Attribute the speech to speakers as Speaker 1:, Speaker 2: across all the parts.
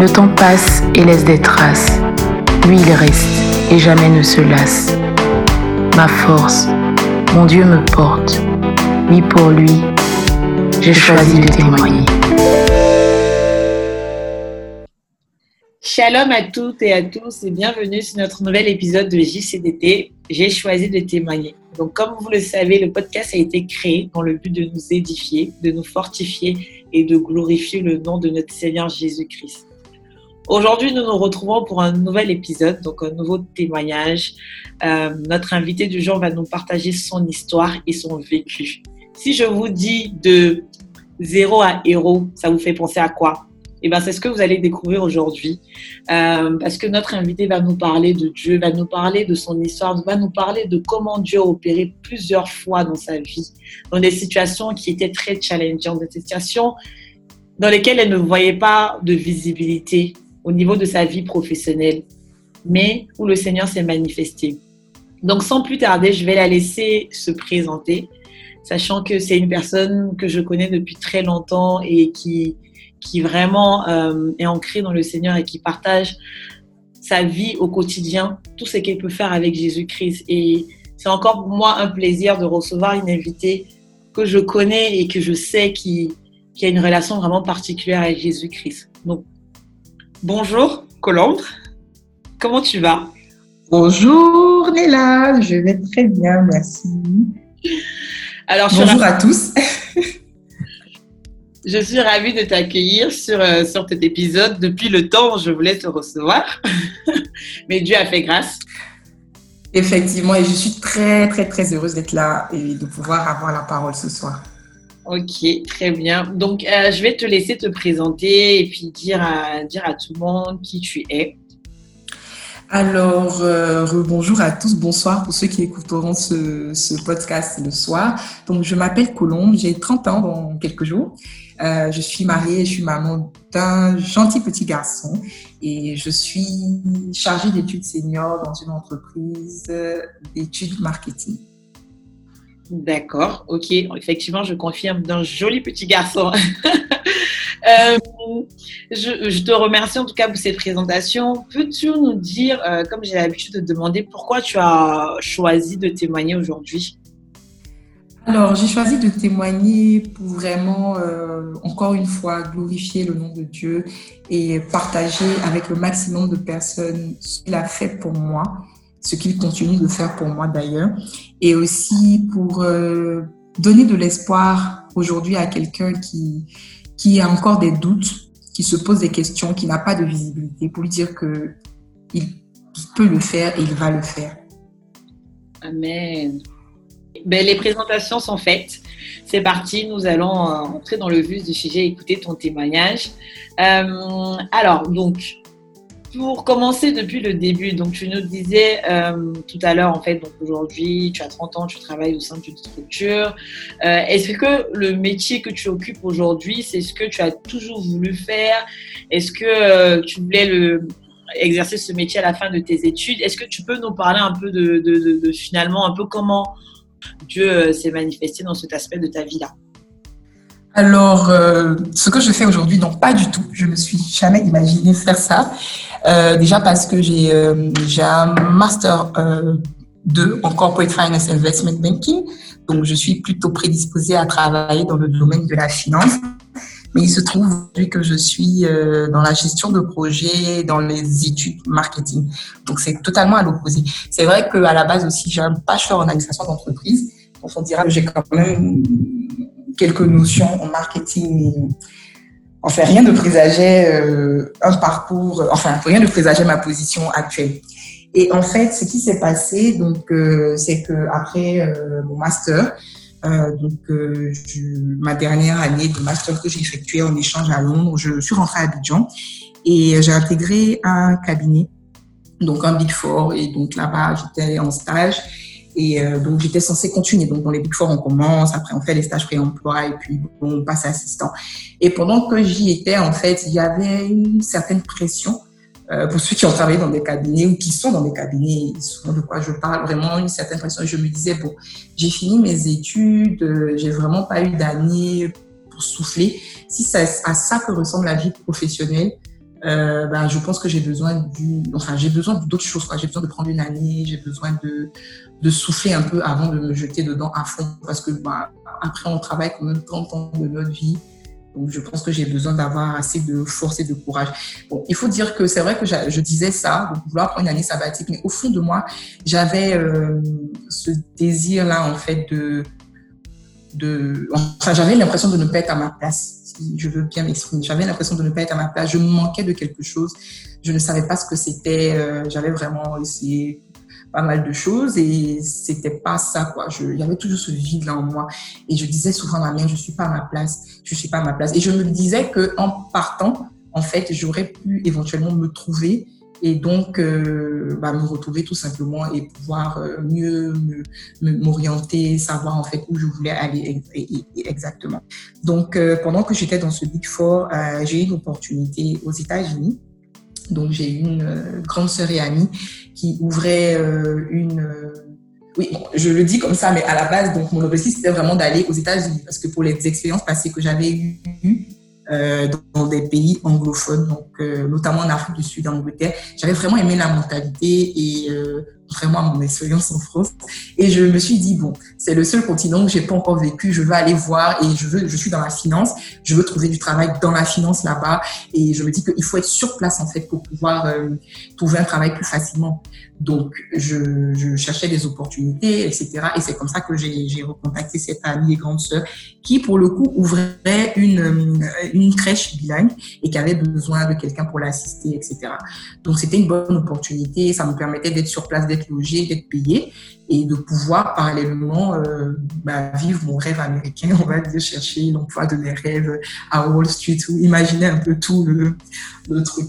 Speaker 1: Le temps passe et laisse des traces. Lui, il reste et jamais ne se lasse. Ma force, mon Dieu me porte. Oui, pour lui, j'ai choisi de témoigner.
Speaker 2: Shalom à toutes et à tous et bienvenue sur notre nouvel épisode de JCDT. J'ai choisi de témoigner. Donc, comme vous le savez, le podcast a été créé dans le but de nous édifier, de nous fortifier et de glorifier le nom de notre Seigneur Jésus-Christ. Aujourd'hui, nous nous retrouvons pour un nouvel épisode, donc un nouveau témoignage. Euh, notre invité du jour va nous partager son histoire et son vécu. Si je vous dis de zéro à héros, ça vous fait penser à quoi? Eh ben, c'est ce que vous allez découvrir aujourd'hui. Euh, parce que notre invité va nous parler de Dieu, va nous parler de son histoire, va nous parler de comment Dieu a opéré plusieurs fois dans sa vie, dans des situations qui étaient très challengeantes, des situations dans lesquelles elle ne voyait pas de visibilité, au niveau de sa vie professionnelle, mais où le Seigneur s'est manifesté. Donc sans plus tarder, je vais la laisser se présenter, sachant que c'est une personne que je connais depuis très longtemps et qui, qui vraiment euh, est ancrée dans le Seigneur et qui partage sa vie au quotidien, tout ce qu'elle peut faire avec Jésus-Christ. Et c'est encore pour moi un plaisir de recevoir une invitée que je connais et que je sais qui, qui a une relation vraiment particulière avec Jésus-Christ. Donc Bonjour Colombe, comment tu vas?
Speaker 3: Bonjour Néla, je vais très bien, merci. Alors, Bonjour à tous.
Speaker 2: je suis ravie de t'accueillir sur, euh, sur cet épisode. Depuis le temps, je voulais te recevoir, mais Dieu a fait grâce.
Speaker 3: Effectivement, et je suis très, très, très heureuse d'être là et de pouvoir avoir la parole ce soir.
Speaker 2: Ok, très bien. Donc, euh, je vais te laisser te présenter et puis dire à, dire à tout le monde qui tu es.
Speaker 3: Alors, euh, bonjour à tous, bonsoir pour ceux qui écouteront ce, ce podcast le soir. Donc, je m'appelle Colombe, j'ai 30 ans dans quelques jours. Euh, je suis mariée, je suis maman d'un gentil petit garçon et je suis chargée d'études seniors dans une entreprise d'études marketing.
Speaker 2: D'accord, ok. Effectivement, je confirme d'un joli petit garçon. Euh, je, te remercie en tout cas pour cette présentation. Peux-tu nous dire, euh, comme j'ai l'habitude de demander, pourquoi tu as choisi de témoigner aujourd'hui?
Speaker 3: Alors, j'ai choisi de témoigner pour vraiment, euh, encore une fois, glorifier le nom de Dieu et partager avec le maximum de personnes ce qu'il a fait pour moi ce qu'il continue de faire pour moi d'ailleurs, et aussi pour euh, donner de l'espoir aujourd'hui à quelqu'un qui, qui a encore des doutes, qui se pose des questions, qui n'a pas de visibilité, pour lui dire que il peut le faire et il va le faire.
Speaker 2: Amen. Ben, les présentations sont faites. C'est parti, nous allons euh, entrer dans le vif du sujet, écouter ton témoignage. Euh, alors, donc, pour commencer depuis le début, donc tu nous disais euh, tout à l'heure, en fait, donc aujourd'hui, tu as 30 ans, tu travailles au sein d'une structure. Euh, est-ce que le métier que tu occupes aujourd'hui, c'est ce que tu as toujours voulu faire? Est-ce que euh, tu voulais exercer ce métier à la fin de tes études? Est-ce que tu peux nous parler un peu de, de finalement, un peu comment Dieu s'est manifesté dans cet aspect de ta vie-là?
Speaker 3: Alors, euh, ce que je fais aujourd'hui, non, pas du tout. Je me suis jamais imaginé faire ça. Euh, déjà parce que j'ai euh, un master 2 en corporate finance investment banking, donc je suis plutôt prédisposée à travailler dans le domaine de la finance. Mais il se trouve que je suis dans la gestion de projets, dans les études marketing. Donc c'est totalement à l'opposé. C'est vrai qu'à la base aussi, j'ai un bachelor en administration d'entreprise. Donc on dira que j'ai quand même quelques notions en marketing. Enfin, rien ne présageait euh, un parcours, enfin, rien ne présageait ma position actuelle. Et en fait, ce qui s'est passé, donc, euh, c'est que après euh, mon master, donc ma dernière année de master que j'ai effectué en échange à Londres, je suis rentrée à Abidjan Et j'ai intégré un cabinet, donc un Big Four. Et donc là-bas, j'étais en stage. Et euh, donc, j'étais censée continuer. Donc, dans les Big Four, on commence, après, on fait les stages pré-emploi et puis on passe assistant. Et pendant que j'y étais, en fait, il y avait une certaine pression euh, pour ceux qui ont travaillé dans des cabinets ou qui sont dans des cabinets, ils de quoi je parle, vraiment une certaine pression. Je me disais, bon, j'ai fini mes études, euh, j'ai vraiment pas eu d'année pour souffler. Si c'est à ça que ressemble la vie professionnelle, euh, ben, je pense que j'ai besoin du, enfin, j'ai besoin d'autres choses. J'ai besoin de prendre une année, j'ai besoin de, de souffler un peu avant de me jeter dedans à fond parce que, bah, après, on travaille quand même 30 ans de notre vie. Donc, je pense que j'ai besoin d'avoir assez de force et de courage. Bon, il faut dire que c'est vrai que je disais ça, de vouloir prendre une année sabbatique, mais au fond de moi, j'avais euh, ce désir-là, en fait, de, de, enfin, j'avais l'impression de ne pas être à ma place je veux bien m'exprimer. J'avais l'impression de ne pas être à ma place. Je manquais de quelque chose. Je ne savais pas ce que c'était. Euh, j'avais vraiment essayé pas mal de choses et c'était pas ça quoi. Je, il y avait toujours ce vide là en moi et je disais souvent à ma mère je suis pas à ma place, je suis pas à ma place et je me disais que en partant en fait j'aurais pu éventuellement me trouver et donc euh, bah, me retrouver tout simplement et pouvoir euh, mieux m'orienter, savoir en fait où je voulais aller exactement. Donc euh, pendant que j'étais dans ce Big Four, j'ai eu une opportunité aux États-Unis. Donc j'ai une grande sœur et amie qui ouvrait une oui, je le dis comme ça, mais à la base, donc mon objectif c'était vraiment d'aller aux États-Unis parce que pour les expériences passées que j'avais eues, dans des pays anglophones, donc euh, notamment en Afrique du Sud, en Angleterre. J'avais vraiment aimé la mentalité et euh, vraiment mon expérience en France. Et je me suis dit, bon, c'est le seul continent que j'ai pas encore vécu, je veux aller voir et je veux, je suis dans la finance, je veux trouver du travail dans la finance là-bas et je me dis qu'il faut être sur place en fait pour pouvoir euh, trouver un travail plus facilement. Donc, je, je, cherchais des opportunités, etc. Et c'est comme ça que j'ai recontacté cette amie et grande sœur qui, pour le coup, ouvrait une, une crèche bilingue et qui avait besoin de quelqu'un pour l'assister, etc. Donc, c'était une bonne opportunité. Ça me permettait d'être sur place, d'être logé, d'être payé et de pouvoir parallèlement euh, bah, vivre mon rêve américain, on va dire chercher l'emploi de mes rêves à Wall Street ou imaginer un peu tout le, le truc.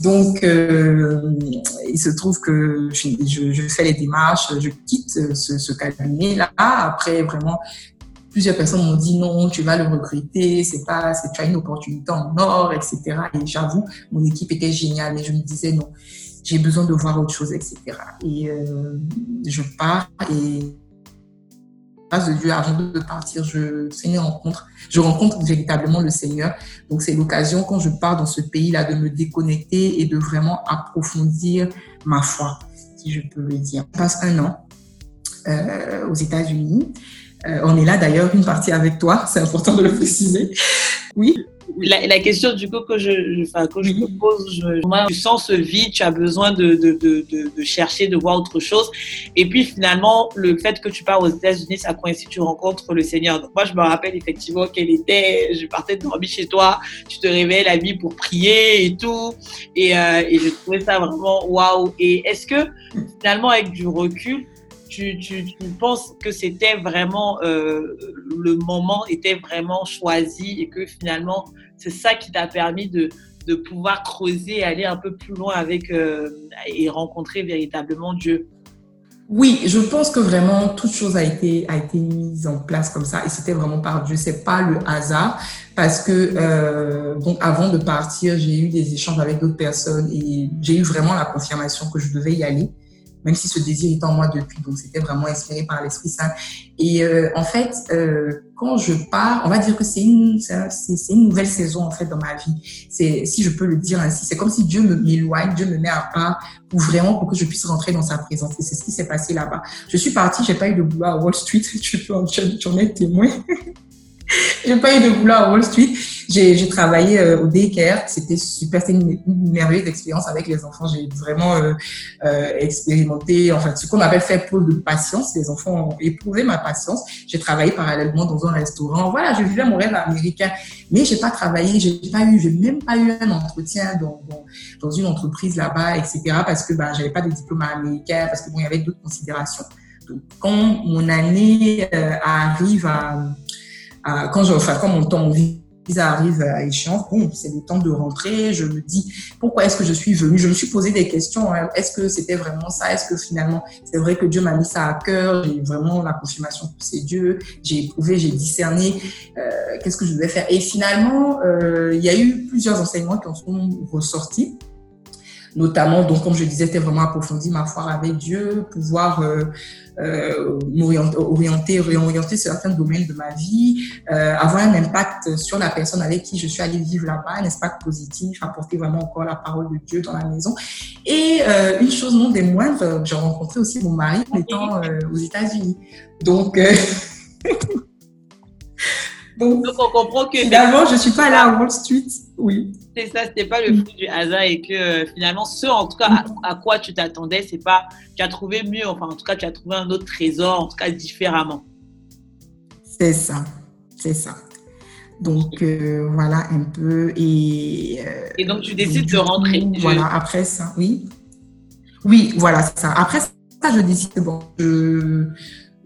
Speaker 3: Donc, euh, il se trouve que je, je, fais les démarches, je quitte ce, ce cabinet-là. Après, vraiment, plusieurs personnes m'ont dit non, tu vas le recruter, c'est pas, c'est, tu as une opportunité en or, etc. Et j'avoue, mon équipe était géniale, mais je me disais non, j'ai besoin de voir autre chose, etc. Et euh, je pars et grâce de Dieu, avant de partir, je une rencontre. Je rencontre véritablement le Seigneur. Donc c'est l'occasion quand je pars dans ce pays-là de me déconnecter et de vraiment approfondir ma foi, si je peux le dire. Je passe un an euh, aux États-Unis. Euh, on est là d'ailleurs une partie avec toi, c'est important de le préciser. Oui
Speaker 2: la, la, question du coup que je, enfin, que je me pose, je, moi, tu sens ce vide, tu as besoin de, de, de, de, chercher, de voir autre chose. Et puis finalement, le fait que tu pars aux États-Unis, ça coïncide, tu rencontres le Seigneur. Donc moi, je me rappelle effectivement qu'elle était, je partais dormir chez toi, tu te réveillais la nuit pour prier et tout. Et, euh, et je trouvais ça vraiment waouh. Et est-ce que finalement, avec du recul, tu, penses que c'était vraiment euh, le moment était vraiment choisi et que finalement c'est ça qui t'a permis de, de, pouvoir creuser, aller un peu plus loin avec euh, et rencontrer véritablement Dieu?
Speaker 3: Oui, je pense que vraiment toute chose a été a été mise en place comme ça et c'était vraiment par Dieu. C'est pas le hasard parce que euh, avant de partir, j'ai eu des échanges avec d'autres personnes et j'ai eu vraiment la confirmation que je devais y aller même si ce désir est en moi depuis. Donc, c'était vraiment inspiré par l'Esprit Saint. Et euh, en fait, euh, quand je pars, on va dire que c'est une, c'est, une nouvelle saison en fait dans ma vie. C'est, si je peux le dire ainsi, c'est comme si Dieu me m'éloigne, Dieu me met à part pour vraiment pour que je puisse rentrer dans sa présence. Et c'est ce qui s'est passé là-bas. Je suis partie, j'ai pas eu de boulot à Wall Street. Tu peux tu en être témoin. j'ai pas eu de boulot à Wall Street. J'ai travaillé euh, au daycare. C'était super. C'était une, merveilleuse expérience avec les enfants. J'ai vraiment euh, euh, expérimenté, enfin, ce qu'on appelle faire preuve de patience. Les enfants ont éprouvé ma patience. J'ai travaillé parallèlement dans un restaurant. Voilà, je vivais mon rêve américain. Mais j'ai pas travaillé, j'ai pas eu, j'ai même pas eu un entretien dans, dans, dans une entreprise là-bas, etc. Parce que bah, j'avais pas de diplôme américain, parce que bon, il y avait d'autres considérations. Donc, quand mon année arrive à quand, je, enfin, quand mon temps visa arrive à échéance, bon, c'est le temps de rentrer. Je me dis, pourquoi est-ce que je suis venue? Je me suis posé des questions. Hein. Est-ce que c'était vraiment ça? Est-ce que finalement, c'est vrai que Dieu m'a mis ça à cœur? J'ai vraiment la confirmation que c'est Dieu. J'ai éprouvé, j'ai discerné. Euh, Qu'est-ce que je devais faire Et finalement, euh, il y a eu plusieurs enseignements qui en sont ressortis notamment, donc comme je disais, c'était vraiment approfondir ma foi avec Dieu, pouvoir euh, euh, m'orienter, réorienter certains domaines de ma vie, euh, avoir un impact sur la personne avec qui je suis allée vivre là-bas, un impact positif, apporter vraiment encore la parole de Dieu dans la maison. Et une chose non des moindres, j'ai rencontré aussi mon mari en étant aux États-Unis. Donc,
Speaker 2: donc, Donc, on comprend que
Speaker 3: finalement, je suis pas allée à Wall Street. Oui.
Speaker 2: c'est ça, c'était pas le fruit du hasard et que euh, finalement, ce en tout cas à, à quoi tu t'attendais, c'est pas, tu as trouvé mieux, enfin en tout cas, tu as trouvé un autre trésor, en tout cas différemment.
Speaker 3: C'est ça, c'est ça. Donc euh, voilà un peu et. euh,
Speaker 2: Et donc, tu décides de rentrer.
Speaker 3: coup,
Speaker 2: Je-
Speaker 3: Voilà, après ça, oui. Oui, voilà, c'est ça. Après ça, je décide, bon, je,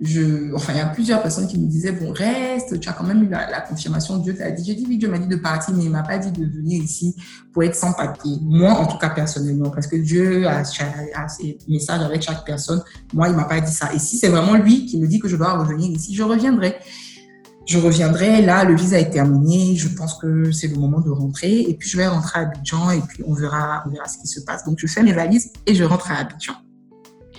Speaker 3: je, enfin, il y a plusieurs personnes qui me disaient, bon, reste, tu as quand même eu la, la confirmation, Dieu t'a dit. J'ai dit, oui, Dieu m'a dit de partir, mais il m'a pas dit de venir ici pour être sans papier. Moi, en tout cas, personnellement, parce que Dieu a, a ses messages avec chaque personne. Moi, il m'a pas dit ça. Et si c'est vraiment lui qui me dit que je dois revenir ici, je reviendrai. Je reviendrai, là, le visa est terminé, je pense que c'est le moment de rentrer, et puis je vais rentrer à Abidjan, et puis on verra, on verra ce qui se passe. Donc je fais mes valises et je rentre à Abidjan.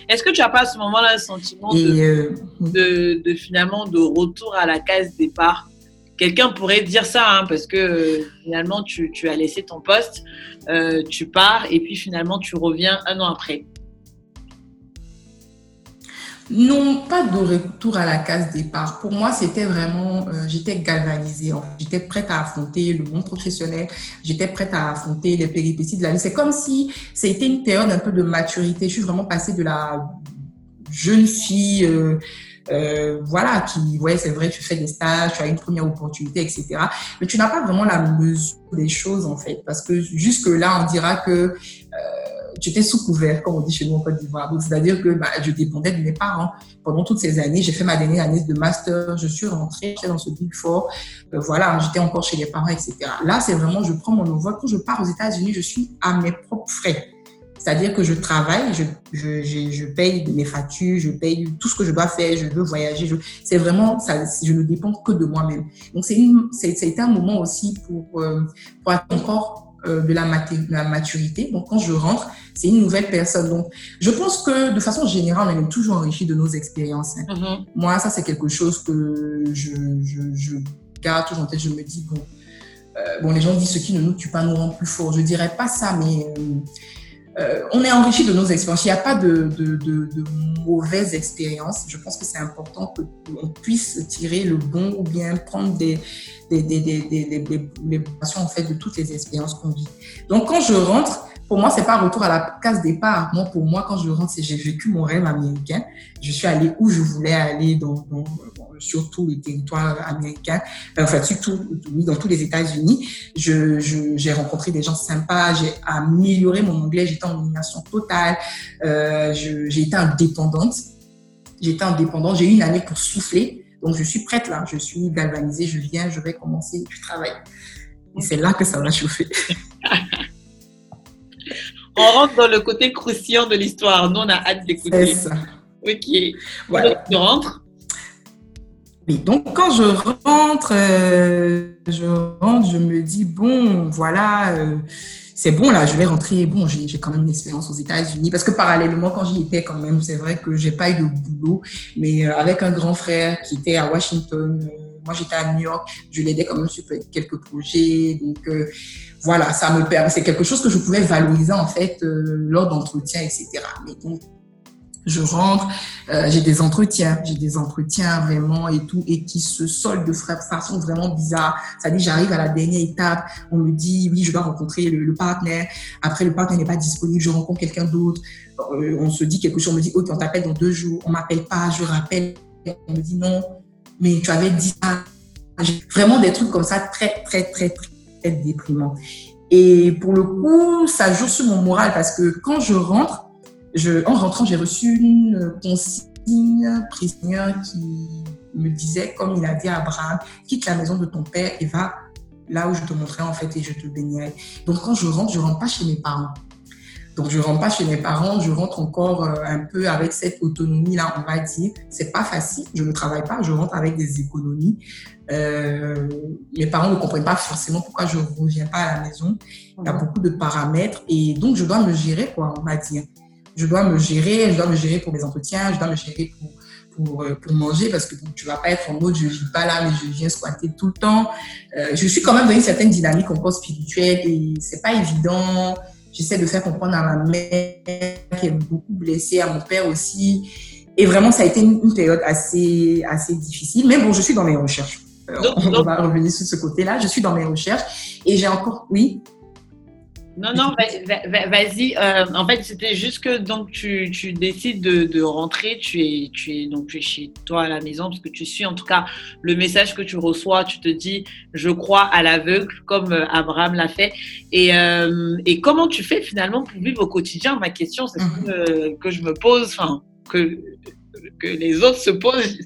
Speaker 2: Est-ce que tu n'as pas à ce moment-là le sentiment de,
Speaker 3: euh,
Speaker 2: de, de finalement de retour à la case départ? Quelqu'un pourrait dire ça, hein, parce que euh, finalement, tu, tu as laissé ton poste, euh, tu pars, et puis finalement, tu reviens un an après.
Speaker 3: Non, pas de retour à la case départ. Pour moi, c'était vraiment, euh, j'étais galvanisée. en fait. J'étais prête à affronter le monde professionnel. J'étais prête à affronter les péripéties de la vie. C'est comme si c'était une période un peu de maturité. Je suis vraiment passée de la jeune fille, euh, euh, voilà, qui, ouais, c'est vrai, tu fais des stages, tu as une première opportunité, etc. Mais tu n'as pas vraiment la mesure des choses, en fait. Parce que jusque-là, on dira que euh, tu étais sous couvert, comme on dit chez nous en Côte d'Ivoire. C'est-à-dire que bah, je dépendais de mes parents. Pendant toutes ces années, j'ai fait ma dernière année de master, je suis rentrée, j'étais dans ce Big Four, euh, voilà, j'étais encore chez les parents, etc. Là, c'est vraiment, je prends mon envol. Quand je pars aux États-Unis, je suis à mes propres frais. C'est-à-dire que je travaille, je, je, je, paye mes factures, je paye tout ce que je dois faire, je veux voyager. C'est vraiment, ça, je ne dépends que de moi-même. Donc, c'est, c'est un moment aussi pour, euh, pour être encore euh, de la, maturité. Donc, quand je rentre, c'est une nouvelle personne. Donc, je pense que de façon générale, on est toujours enrichi de nos expériences. hein.
Speaker 2: Mhm.
Speaker 3: Moi, ça, c'est quelque chose que je, je, je garde toujours en tête. Je me dis, bon, euh, bon, les gens disent ce qui ne nous tue pas nous rend plus forts. Je dirais pas ça, mais euh, on est enrichi de nos expériences. Il n'y a pas de, mauvaises expériences. Je pense que c'est important qu'on puisse tirer le bon ou bien prendre des, des, en fait de toutes les expériences qu'on vit. Donc, quand je rentre, pour moi, c'est pas retour à la case départ. Moi, pour moi, quand je rentre, c'est j'ai vécu mon rêve américain. Je suis allée où je voulais aller dans- sur tous les territoires américains, enfin, surtout oui, dans tous les États-Unis. Je, je, j'ai rencontré des gens sympas, j'ai amélioré mon anglais, j'étais en immersion totale, euh, je- j'ai été indépendante. J'étais indépendante, j'ai eu une année pour souffler. Donc, je suis prête là, je suis galvanisée, je viens, je vais commencer, je travaille. Et c'est là que ça va chauffer.
Speaker 2: On rentre dans le côté croustillant de l'histoire. Nous, on a hâte
Speaker 3: C'est
Speaker 2: d'écouter.
Speaker 3: ça.
Speaker 2: Ok.
Speaker 3: Voilà.
Speaker 2: Donc, tu rentres.
Speaker 3: Donc quand je rentre, euh, je rentre, je me dis bon, voilà, euh, c'est bon là, je vais rentrer. Bon, j'ai quand même une expérience aux États-Unis parce que parallèlement, quand j'y étais quand même, c'est vrai que j'ai pas eu de boulot, mais euh, avec un grand frère qui était à Washington, moi j'étais à New York, je l'aidais quand même sur quelques projets, donc voilà, ça me permet, c'est quelque chose que je pouvais valoriser en fait lors d'entretiens, etc. Mais donc je rentre, euh, j'ai des entretiens, j'ai des entretiens vraiment et tout, et qui se soldent de façon vraiment bizarre. Dit, j'arrive à la dernière étape, on me dit, oui, je dois rencontrer le, partenaire. Après, le partenaire n'est pas disponible, je rencontre quelqu'un d'autre. Euh, on se dit quelque chose, on me dit, ok, on t'appelle dans deux jours, on m'appelle pas, je rappelle, on me dit non, mais tu avais dit ça. Vraiment des trucs comme ça, très, très, très, très déprimants. Et pour le coup, ça joue sur mon moral parce que quand je rentre, je, en rentrant, j'ai reçu une consigne prisonnière qui me disait, comme il a dit à Abraham, quitte la maison de ton père et va là où je te montrais en fait et je te baignerai. Donc quand je rentre, je rentre pas chez mes parents. Donc je rentre pas chez mes parents, je rentre encore euh, un peu avec cette autonomie là, on va dire. C'est pas facile, je ne travaille pas, je rentre avec des économies. Euh, mes parents ne comprennent pas forcément pourquoi je ne reviens pas à la maison. Il y a beaucoup de paramètres et donc je dois me gérer quoi, on va dire. Je dois me gérer, je dois me gérer pour mes entretiens, je dois me gérer pour pour, euh, pour, manger parce que tu vas pas être en mode je vis pas là mais je viens squatter tout le temps. Euh, je suis quand même dans une certaine dynamique encore spirituelle et c'est pas évident. J'essaie de faire comprendre à ma mère qui est beaucoup blessée, à mon père aussi. Et vraiment, ça a été une, période assez, assez difficile. Mais bon, je suis dans mes recherches. on va revenir sur ce côté-là. Je suis dans mes recherches et j'ai encore, oui?
Speaker 2: Non, non, vas-y. Euh, en fait, c'était juste que donc tu, tu décides de, de, rentrer, tu es, tu es donc tu es chez toi à la maison parce que tu suis en tout cas le message que tu reçois. Tu te dis, je crois à l'aveugle comme euh, Abraham l'a fait. Et, euh, et comment tu fais finalement pour vivre au quotidien? Ma question, c'est mhm. que, que je me pose, enfin que que les autres se posent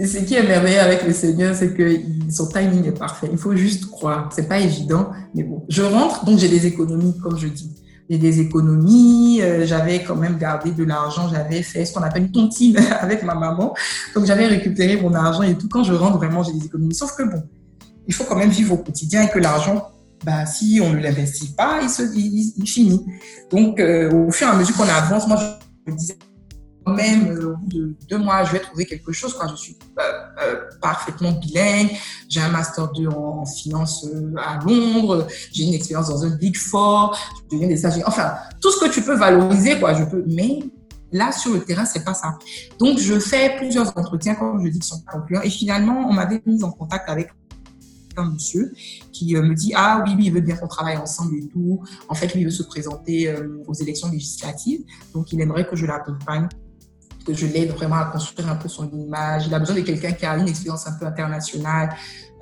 Speaker 3: ce qui est merveilleux avec le Seigneur, c'est que son timing est parfait. Il faut juste croire. C'est pas évident, mais bon. Je rentre, donc j'ai des économies, comme je dis. J'ai des économies. Euh, j'avais quand même gardé de l'argent. J'avais fait ce qu'on appelle une tontine avec ma maman. Donc j'avais récupéré mon argent et tout. Quand je rentre, vraiment, j'ai des économies. Sauf que bon, il faut quand même vivre au quotidien et que l'argent, bah, si on ne l'investit pas, il, se, il, finit. Donc, euh, au fur et à mesure qu'on avance, moi, je me disais même euh, au bout de deux mois, je vais trouver quelque chose. Quand je suis euh, euh, parfaitement bilingue, j'ai un master 2 en, finance à Londres, j'ai une expérience dans un Big Four, je deviens des stagiaires. Enfin, tout ce que tu peux valoriser, quoi, je peux. Mais là, sur le terrain, c'est pas ça. Donc, je fais plusieurs entretiens, comme je dis, qui sont concluants. Et finalement, on m'avait mis en contact avec un monsieur qui me dit ah oui oui il veut bien qu'on travaille ensemble et tout en fait lui il veut se présenter aux élections législatives donc il aimerait que je l'accompagne que je l'aide vraiment à construire un peu son image. Il a besoin de quelqu'un qui a une expérience un peu internationale,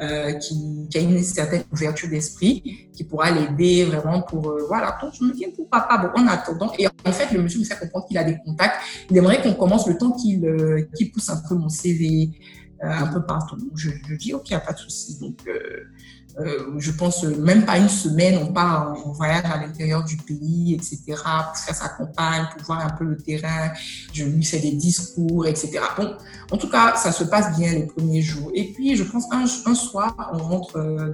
Speaker 3: euh, qui, a une certaine ouverture d'esprit, qui pourra l'aider vraiment pour... Euh, voilà, donc je me dis, pourquoi pas? Bon, en attendant, et en fait, le monsieur me fait comprendre qu'il a des contacts. Il aimerait qu'on commence le temps qu'il euh, pousse un peu mon CV un peu partout. je, je dis, OK, il n'y a pas de souci. Donc, euh, je pense même pas une semaine, on part en, voyage à l'intérieur du pays, etc., pour faire sa campagne, pour voir un peu le terrain. Je lui fais des discours, etc. Bon, en tout cas, ça se passe bien les premiers jours. Et puis, je pense un, soir, on rentre euh,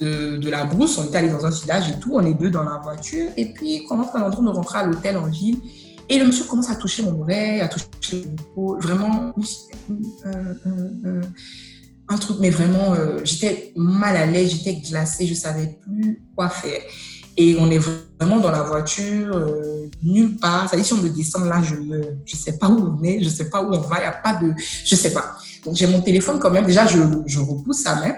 Speaker 3: de, de, la brousse, on est allé dans un village et tout, on est deux dans la voiture. Et puis, quand on de rentrer à l'hôtel en ville, et le monsieur commence à toucher mon oreille, à toucher mon peau, vraiment. Euh, euh, euh un truc, mais vraiment, euh, j'étais mal à l'aise, j'étais glacée, je savais plus quoi faire. Et on est vraiment dans la voiture, euh, nulle part. Ça dit, si on me descend là, je ne je sais pas où on est, je sais pas où on va, il n'y a pas de, je sais pas. Donc j'ai mon téléphone quand même. Déjà, je, je repousse sa main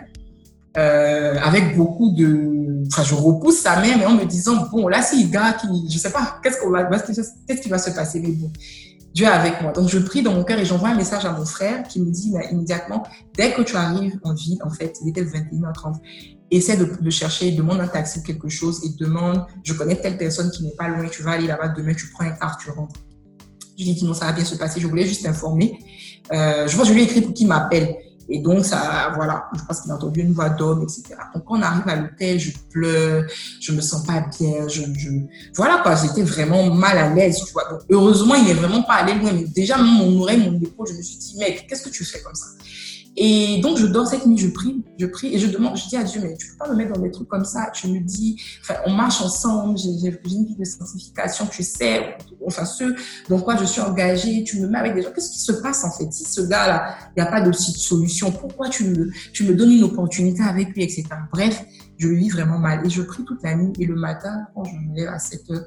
Speaker 3: euh, avec beaucoup de, enfin, je repousse sa main, mais en me disant bon, là, c'est gars qui, je sais pas, qu'est-ce qu'on va, qu'est-ce qui va se passer, mais bon. Dieu est avec moi. Donc, je prie dans mon cœur et j'envoie un message à mon frère qui me dit immédiatement, dès que tu arrives en ville, en fait, il était le 21h30, essaie de, de chercher, demande un taxi quelque chose et demande, je connais telle personne qui n'est pas loin, tu vas aller là-bas demain, tu prends un car, tu rentres. Je lui dis non, ça va bien se passer, je voulais juste t'informer. Euh, je pense que je lui ai écrit pour qu'il m'appelle. Et donc, ça, voilà, je pense qu'il a entendu une voix d'homme, etc. Donc, quand on arrive à l'hôtel, je pleure, je me sens pas bien, je, je... voilà quoi, j'étais vraiment mal à l'aise, tu vois. Donc, heureusement, il n'est vraiment pas allé loin, mais déjà, mon oreille, mon épaule, je me suis dit, mec, qu'est-ce que tu fais comme ça? Et donc, je dors cette nuit, je prie, je prie et je demande, je dis à Dieu, mais tu peux pas me mettre dans des trucs comme ça. Je me dis, enfin, on marche ensemble, j'ai une vie de sanctification, tu sais, enfin, ce dans quoi je suis engagée, tu me mets avec des gens. Qu'est-ce qui se passe en fait Si ce gars-là, il n'y a pas de solution, pourquoi tu me, tu me donnes une opportunité avec lui, etc. Bref, je vis vraiment mal. Et je prie toute la nuit et le matin, quand je me lève à 7 heures,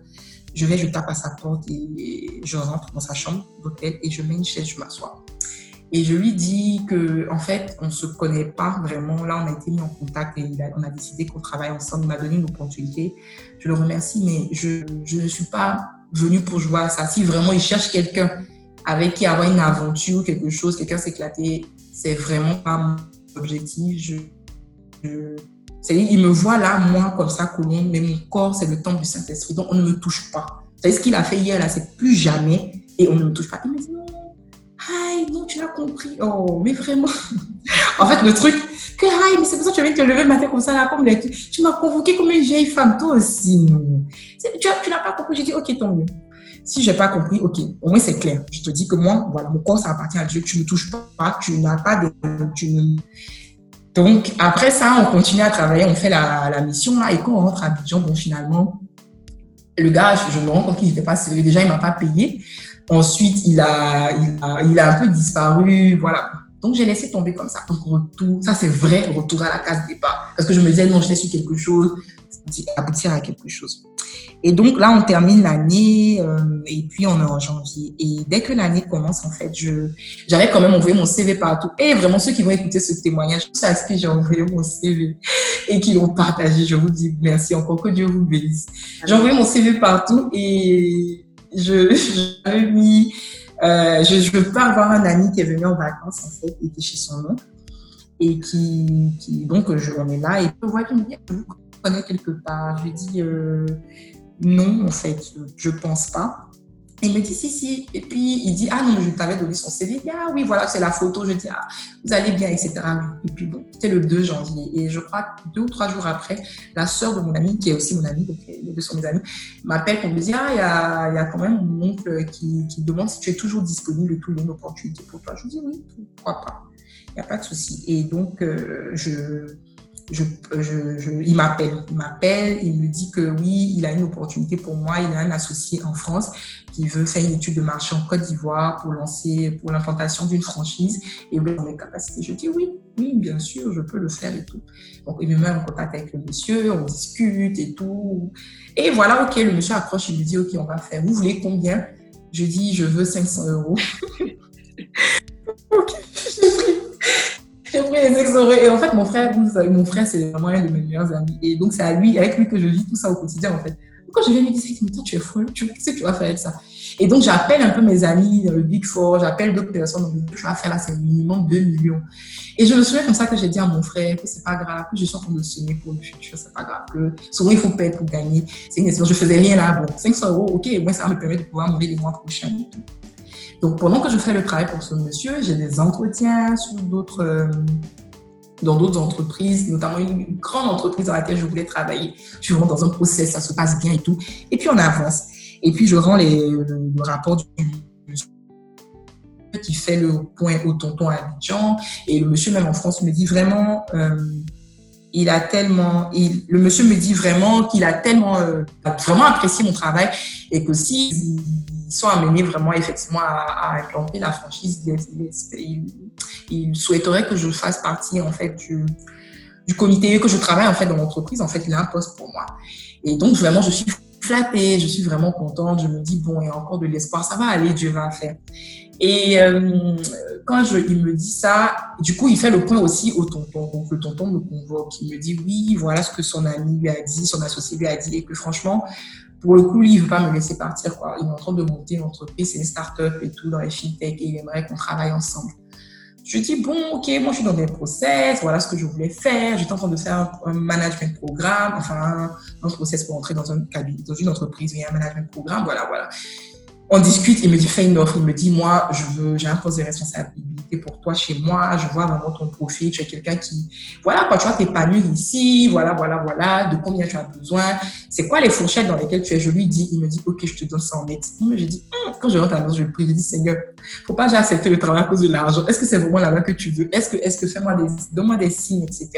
Speaker 3: je vais, je tape à sa porte et je rentre dans sa chambre d'hôtel et je mets une chaise, je m'assois. Et je lui dis que, en fait, on se connaît pas vraiment. Là, on a été mis en contact et on a décidé qu'on travaille ensemble. Il m'a donné une opportunité. Je le remercie, mais je, je ne suis pas venue pour jouer à ça. Si vraiment il cherche quelqu'un avec qui avoir une aventure, quelque chose, quelqu'un s'éclater, c'est vraiment pas mon objectif. Je, c'est-à-dire, il me voit là, moi, comme ça, colombe, mais mon corps, c'est le temple du Saint-Esprit. Donc, on ne me touche pas. C'est ce qu'il a fait hier, là, c'est plus jamais, et on ne me touche pas. Il me dit, non, non, tu l'as compris. Oh, mais vraiment. en fait, le truc Que, ah, mais c'est pour ça que tu viens te lever le matin comme ça, là, comme. Tu m'as convoqué comme une vieille femme, toi aussi. Tu, n'as pas compris. J'ai dit, ok, tant mieux. Si j'ai pas compris, ok, au moins c'est clair. Je te dis que moi, voilà, mon corps, ça appartient à Dieu. Tu ne touches pas, tu n'as pas de. Tu Donc, après ça, on continue à travailler, on fait la, mission, là, et quand on rentre à Abidjan, bon, finalement, le gars, je, me rends compte qu'il n'était pas sérieux. Déjà, il m'a pas payé. Ensuite, il a, il a, il a un peu disparu, voilà. Donc, j'ai laissé tomber comme ça. Donc, retour, ça c'est vrai, retour à la case départ. Parce que je me disais, non, je laisse quelque chose, aboutir à quelque chose. Et donc là, on termine l'année euh, et puis on est en janvier. Et dès que l'année commence, en fait, je j'avais quand même envoyé mon CV partout. Et vraiment, ceux qui vont écouter ce témoignage, c'est ce que j'ai envoyé mon CV et qui l'ont partagé, je vous dis merci encore, que Dieu vous bénisse. J'ai envoyé mon CV partout et je j'avais mis... Euh, je, je peux avoir un ami qui est venu en vacances, en fait, qui était chez son oncle et qui, qui donc je on est là et je vois qu'il me je vous connais quelque part? Je lui dis euh, non, en fait, je pense pas. Il me dit si, si. Et puis il dit Ah non, je t'avais donné son CV. Il Ah oui, voilà, c'est la photo. Je dis Ah, vous allez bien, etc. Et puis bon, c'était le 2 janvier. Et je crois deux ou trois jours après, la sœur de mon ami, qui est aussi mon amie, donc les deux sont mes amis, m'appelle pour me dire Ah, il y a, y a, quand même mon oncle qui, qui, demande si tu es toujours disponible et tout, une opportunité pour toi. Je dis Oui, pourquoi pas. Il n'y a pas de souci. Et donc, euh, je je, je, il m'appelle. Il m'appelle, il me dit que oui, il a une opportunité pour moi. Il a un associé en France qui veut faire une étude de marché en Côte d'Ivoire pour lancer, pour l'implantation d'une franchise et dans mes capacités. Je dis oui, oui, bien sûr, je peux le faire et tout. Donc, il me met en contact avec le monsieur, on discute et tout. Et voilà, ok, le monsieur approche, il me dit, ok, on va faire. Vous voulez combien? Je dis, je veux 500 euros. ok, j'ai pris les ex Et en fait, mon frère, mon frère, c'est vraiment un de mes meilleurs amis. Et donc, c'est à lui, avec lui que je vis tout ça au quotidien, en fait. Quand je viens me dire, mais toi, tu es folle, tu qu'est-ce que tu vas faire ça? Et donc, j'appelle un peu mes amis dans le Big Four, j'appelle d'autres personnes dans je vais faire là, c'est minimum 2 millions. Et je me souviens comme ça que j'ai dit à mon frère que c'est pas grave, que je suis en train de sonner pour le futur, c'est pas grave, que souvent il faut payer pour gagner. C'est une je faisais rien là, bon, 500 euros, ok, moi ça me permet de pouvoir mourir les mois prochains. Donc, pendant que je fais le travail pour ce monsieur, j'ai des entretiens sur d'autres, euh, dans d'autres entreprises, notamment une, grande entreprise dans laquelle je voulais travailler. Je rentre dans un process, ça se passe bien et tout. Et puis, on avance. Et puis, je rends les, le, rapport du qui fait le point au tonton à Abidjan. Et le monsieur, même en France, me dit vraiment, euh, il a tellement, le monsieur me dit vraiment qu'il a tellement, euh, vraiment apprécié mon travail et que sont amenés vraiment effectivement à, implanter la franchise. Ils, souhaiteraient que je fasse partie en fait du, du comité, que je travaille en fait dans l'entreprise. En fait, il a un poste pour moi. Et donc vraiment, je suis flattée, je suis vraiment contente. Je me dis bon, il y a encore de l'espoir, ça va aller, Dieu va faire. Et euh, quand je, il me dit ça, du coup, il fait le point aussi au tonton. Donc le tonton me convoque, il me dit oui, voilà ce que son ami lui a dit, son associé lui a dit, et que franchement, pour le coup, lui, il veut pas me laisser partir. Quoi. Il est en train de monter une entreprise, c'est une start-up et tout dans les fintech et il aimerait qu'on travaille ensemble. Je lui dis, bon, ok, moi je suis dans des process, voilà ce que je voulais faire. J'étais en train de faire un, management programme, enfin un, process pour entrer dans, un, dans une entreprise, il y a un management programme, voilà, voilà on discute, il me dit fais une offre, il me dit moi je veux, j'ai un poste de responsabilité pour toi chez moi, je vois vraiment ton profil, tu es quelqu'un qui, voilà quoi, tu vas t'épanouir ici, voilà, voilà, voilà, de combien tu as besoin, c'est quoi les fourchettes dans lesquelles tu es, je lui dis, il me dit ok je te donne 100 mètres. Moi je dis, quand je rentre à la maison, je prie, je dis Seigneur, faut pas j'ai accepté le travail à cause de l'argent, est-ce que c'est vraiment là-bas que tu veux, est-ce que, est-ce que fais-moi des, donne-moi des signes, etc.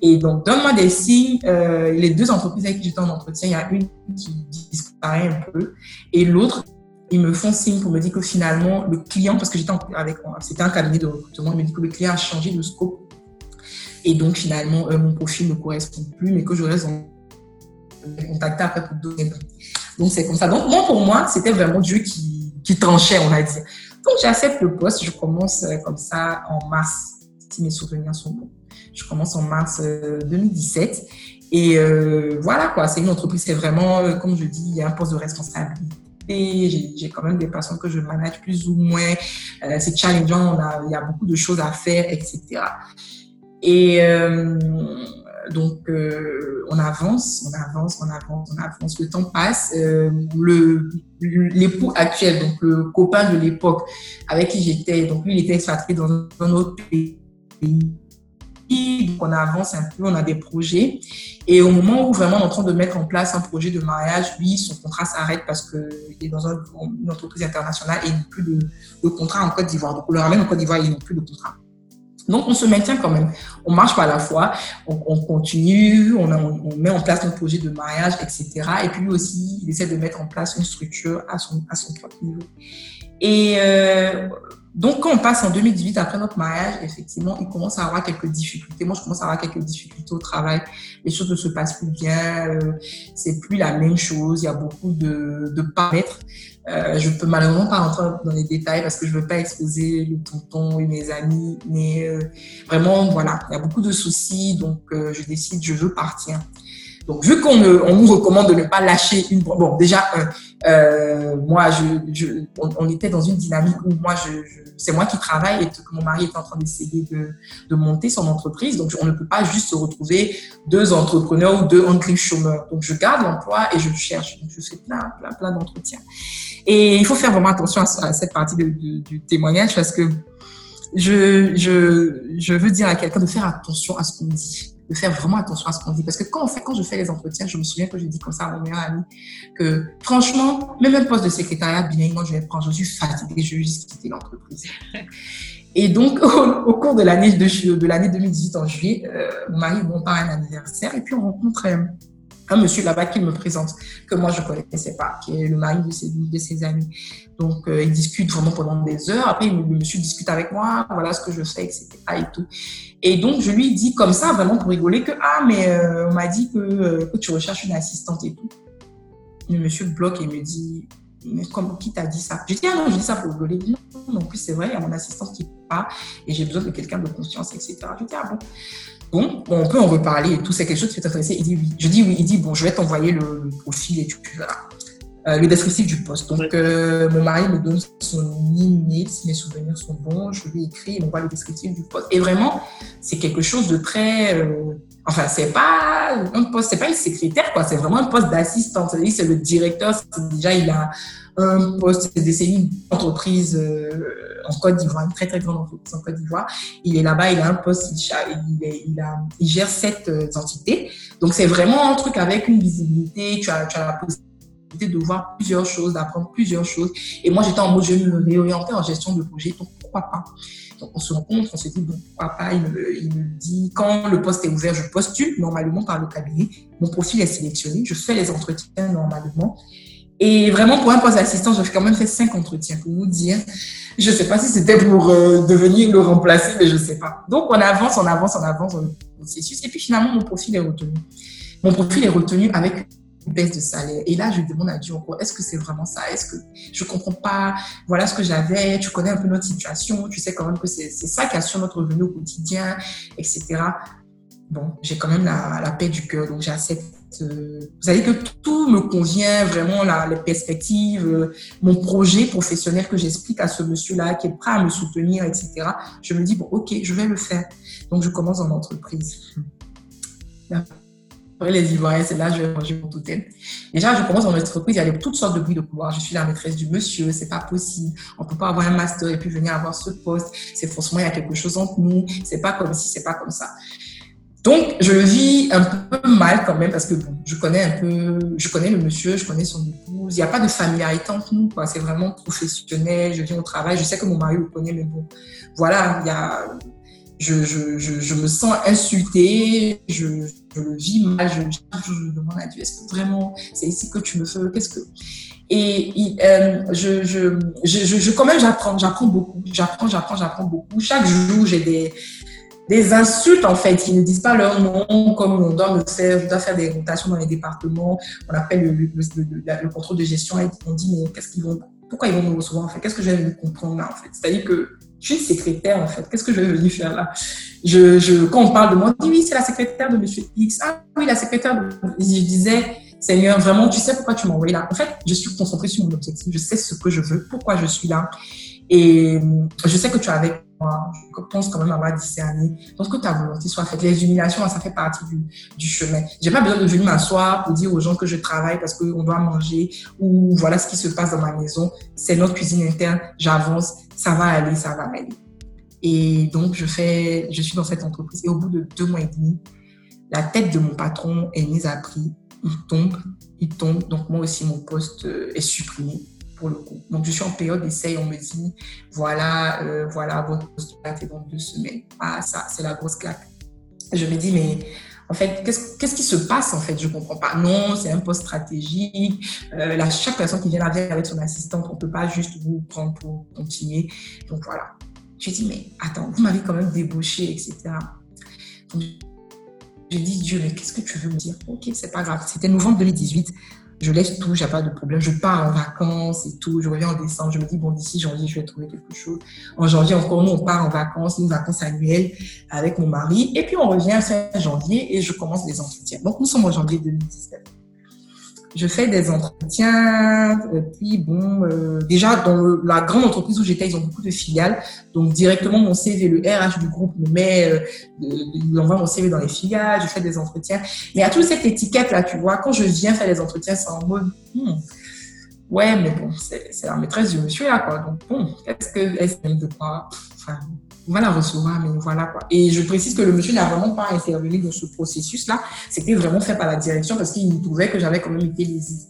Speaker 3: Et donc, donne-moi des signes. Euh, les deux entreprises avec qui j'étais en entretien, il y a une qui disparaît un peu et l'autre ils me font signe pour me dire que finalement, le client, parce que j'étais avec c'était un cabinet de recrutement, ils me disent que le client a changé de scope. Et donc, finalement, euh, mon profil ne correspond plus, mais que je reste en contact après pour donner. Donc, c'est comme ça. Donc, moi, pour moi, c'était vraiment Dieu qui, qui tranchait, on va dire. Donc, j'accepte le poste. Je commence euh, comme ça en mars, si mes souvenirs sont bons. Je commence en mars 2017. Euh, Et voilà, quoi. C'est une entreprise, c'est vraiment, comme je dis, il y a un poste de responsabilité j'ai quand même des personnes que je manage plus ou moins. Euh, c'est challengeant, il y a beaucoup de choses à faire, etc. Et euh, donc, euh, on avance, on avance, on avance, on avance. Le temps passe. le l'époux actuel, donc le copain de l'époque avec qui j'étais, donc lui, il était expatrié dans un autre pays donc on avance un peu, on a des projets. Et au moment où vraiment on est en train de mettre en place un projet de mariage, lui, son contrat s'arrête parce qu'il est dans une entreprise internationale et il n'a plus de, contrat en Côte d'Ivoire. Donc, on le ramène en Côte d'Ivoire, il n'a plus de contrat. Donc, on se maintient quand même. On marche par la foi, on, on continue, on, met en place notre projet de mariage, etc. Et puis lui aussi, il essaie de mettre en place une structure à son, à son propre niveau. Et euh, donc, quand on passe en 2018, après notre mariage, effectivement, il commence à avoir quelques difficultés. Moi, je commence à avoir quelques difficultés au travail. Les choses ne se passent plus bien. Euh, c'est plus la même chose. Il y a beaucoup de, de paramètres. Euh, je peux malheureusement pas rentrer dans les détails parce que je veux pas exposer le tonton et mes amis. Mais euh, vraiment, voilà, il y a beaucoup de soucis. Donc, euh, je décide, je veux partir. Donc, vu qu'on on nous recommande de ne pas lâcher une... Bon, déjà, euh, moi, je, je on, on, était dans une dynamique où moi, je, je c'est moi qui travaille et que mon mari est en train d'essayer de, de, monter son entreprise. Donc, on ne peut pas juste se retrouver deux entrepreneurs ou deux André chômeurs. Donc, je garde l'emploi et je cherche. Donc, je fais plein, plein, plein d'entretiens. Et il faut faire vraiment attention à, cette partie du témoignage parce que je, je, je veux dire à quelqu'un de faire attention à ce qu'on dit de faire vraiment attention à ce qu'on dit. Parce que quand, on fait, quand je fais les entretiens, je me souviens que je dis comme ça à mon meilleur ami que franchement, même un poste de secrétariat bilingue, je vais prendre, je suis fatiguée, je vais juste quitter l'entreprise. Et donc, au, au cours de l'année de, de l'année 2018, en juillet, euh, mon mari un anniversaire et puis on rencontre euh, un monsieur là-bas qui me présente, que moi je ne connaissais pas, qui est le mari de ses, amis. Donc, euh, il discute vraiment pendant des heures. Après, le monsieur discute avec moi, voilà ce que je fais, etc. Et, tout. et donc, je lui dis comme ça, vraiment pour rigoler, que Ah, mais euh, on m'a dit que, euh, que tu recherches une assistante et tout. Le monsieur bloque et me dit mais comme, qui t'a dit ça? Je dis, ah non, je dis ça pour rigoler. Non, non, plus c'est vrai, il y a mon assistante qui part et j'ai besoin de quelqu'un de confiance, etc. Je dis, ah bon? Bon, on peut en reparler et tout, c'est quelque chose qui t'intéressait. Il dit oui. Je dis oui. Il dit bon, je vais t'envoyer le, profil et tu verras. Euh, le descriptif du poste. Donc, euh, mon mari me donne son email, si mes souvenirs sont bons, je lui écris, il m'envoie le descriptif du poste. Et vraiment, c'est quelque chose de très. Euh, enfin, c'est pas un poste, c'est pas une secrétaire, quoi, c'est vraiment un poste d'assistant. C'est-à-dire, c'est le directeur, déjà, il a un poste, c'est une entreprise en Côte d'Ivoire, une très très grande entreprise en Côte d'Ivoire. Il est là-bas, il a un poste, il, gère sept entités. Donc, c'est vraiment un truc avec une visibilité, tu as, la possibilité de voir plusieurs choses, d'apprendre plusieurs choses. Et moi, j'étais en mode, je me réorienter en gestion de projet, donc pourquoi pas? Donc, on se rencontre, on se dit, pourquoi pas? Il me, dit, quand le poste est ouvert, je postule normalement par le cabinet. Mon profil est sélectionné, je fais les entretiens normalement. Et vraiment, pour un poste d'assistant, j'ai quand même fait cinq entretiens pour vous dire. Je ne sais pas si c'était pour euh, devenir le remplacer, mais je ne sais pas. Donc, on avance, on avance, on avance dans le processus. Et puis, finalement, mon profil est retenu. Mon profil est retenu avec baisse de salaire. Et là, je demande à Dieu encore, est-ce que c'est vraiment ça? Est-ce que je comprends pas? Voilà ce que j'avais. Tu connais un peu notre situation. Tu sais quand même que c'est ça qui assure notre revenu au quotidien, etc. Bon, j'ai quand même la, la, paix du cœur, donc j'accepte. Euh, vous savez que tout me convient, vraiment, les perspectives, euh, mon projet professionnel que j'explique à ce monsieur-là, qui est prêt à me soutenir, etc. Je me dis, bon, ok, je vais le faire. Donc, je commence en entreprise. Après les Ivoiriens, c'est là que je vais manger mon totem. Déjà, je commence dans l'entreprise, il y a toutes sortes de bruits de couloir. Je suis la maîtresse du monsieur, c'est pas possible. On peut pas avoir un master et puis venir avoir ce poste. C'est forcément, il y a quelque chose entre nous. C'est pas comme si, c'est pas comme ça. Donc, je le vis un peu mal quand même parce que bon, je connais un peu, je connais le monsieur, je connais son épouse. Il n'y a pas de familiarité entre nous, quoi. C'est vraiment professionnel. Je viens au travail. Je sais que mon mari le connaît, mais bon, voilà, il y a, je, je, je, je, me sens insultée, je, le vis mal, je, je, demande à Dieu, est-ce que vraiment c'est ici que tu me fais Qu'est-ce que et, euh, je, je, je, je, quand même j'apprends, j'apprends beaucoup, j'apprends, j'apprends, j'apprends beaucoup. Chaque jour j'ai des des insultes en fait, ils ne disent pas leur nom comme on doit le faire, je dois faire des rotations dans les départements, on appelle le, le, le, le contrôle de gestion et on dit mais qu'est-ce qu'ils vont, pourquoi ils vont me recevoir en fait, qu'est-ce que je vais comprendre là en fait, c'est-à-dire que je suis secrétaire en fait. Qu'est-ce que je vais venir faire là? Je, je, Quand on parle de moi, on dit oui, c'est la secrétaire de Monsieur X. Ah oui, la secrétaire de... Je disais, Seigneur, vraiment, tu sais pourquoi tu m'as envoyé là? En fait, je suis concentrée sur mon objectif. Je sais ce que je veux, pourquoi je suis là. Et je sais que tu es avec moi. Je pense quand même avoir discerné. Donc, que ta volonté soit faite. Les humiliations, ça fait partie du, du chemin. J'ai pas besoin de venir m'asseoir pour dire aux gens que je travaille parce qu'on doit manger ou voilà ce qui se passe dans ma maison. C'est notre cuisine interne. J'avance. Ça va aller, ça va aller. Et donc, je, fais, je suis dans cette entreprise. Et au bout de deux mois et demi, la tête de mon patron est mise à prix. Il tombe, il tombe. Donc, moi aussi, mon poste euh, est supprimé pour le coup. Donc, je suis en période d'essai. On me dit, voilà, euh, voilà, votre poste est dans deux semaines. Ah, ça, c'est la grosse claque. Je me dis, mais en fait, qu'est-ce qui se passe en fait? Je comprends pas. Non, c'est un poste stratégique. Euh, chaque personne qui vient là avec son assistante, on peut pas juste vous prendre pour continuer. Donc voilà. Je dis mais attends, vous m'avez quand même débauché, etc. Je dis Dieu, mais qu'est-ce que tu veux me dire? Ok, c'est pas grave. C'était novembre 2018 je laisse tout, j'ai pas de problème. Je pars en vacances et tout. Je reviens en décembre. Je me dis, bon, d'ici janvier, je vais trouver quelque chose. En janvier, encore, nous, on part en vacances, une vacances annuelles avec mon mari. Et puis, on revient fin janvier et je commence les entretiens. Donc, nous sommes en janvier 2019 je fais des entretiens. Euh, puis bon, euh, déjà dans la grande entreprise où j'étais, ils ont beaucoup de filiales. Donc directement mon CV, le RH du groupe me met, euh, il envoie mon CV dans les filiales. Je fais des entretiens. Mais à toute cette étiquette là, tu vois, quand je viens faire les entretiens, c'est en mode, hmm, ouais, mais bon, c'est la maîtresse du monsieur là quoi. Donc bon, qu'est-ce que elle de quoi? Enfin, on va la recevoir, mais voilà quoi. Et je précise que le monsieur n'a vraiment pas intervenu dans ce processus-là. C'était vraiment fait par la direction parce qu'il trouvait que j'avais quand même été lésée.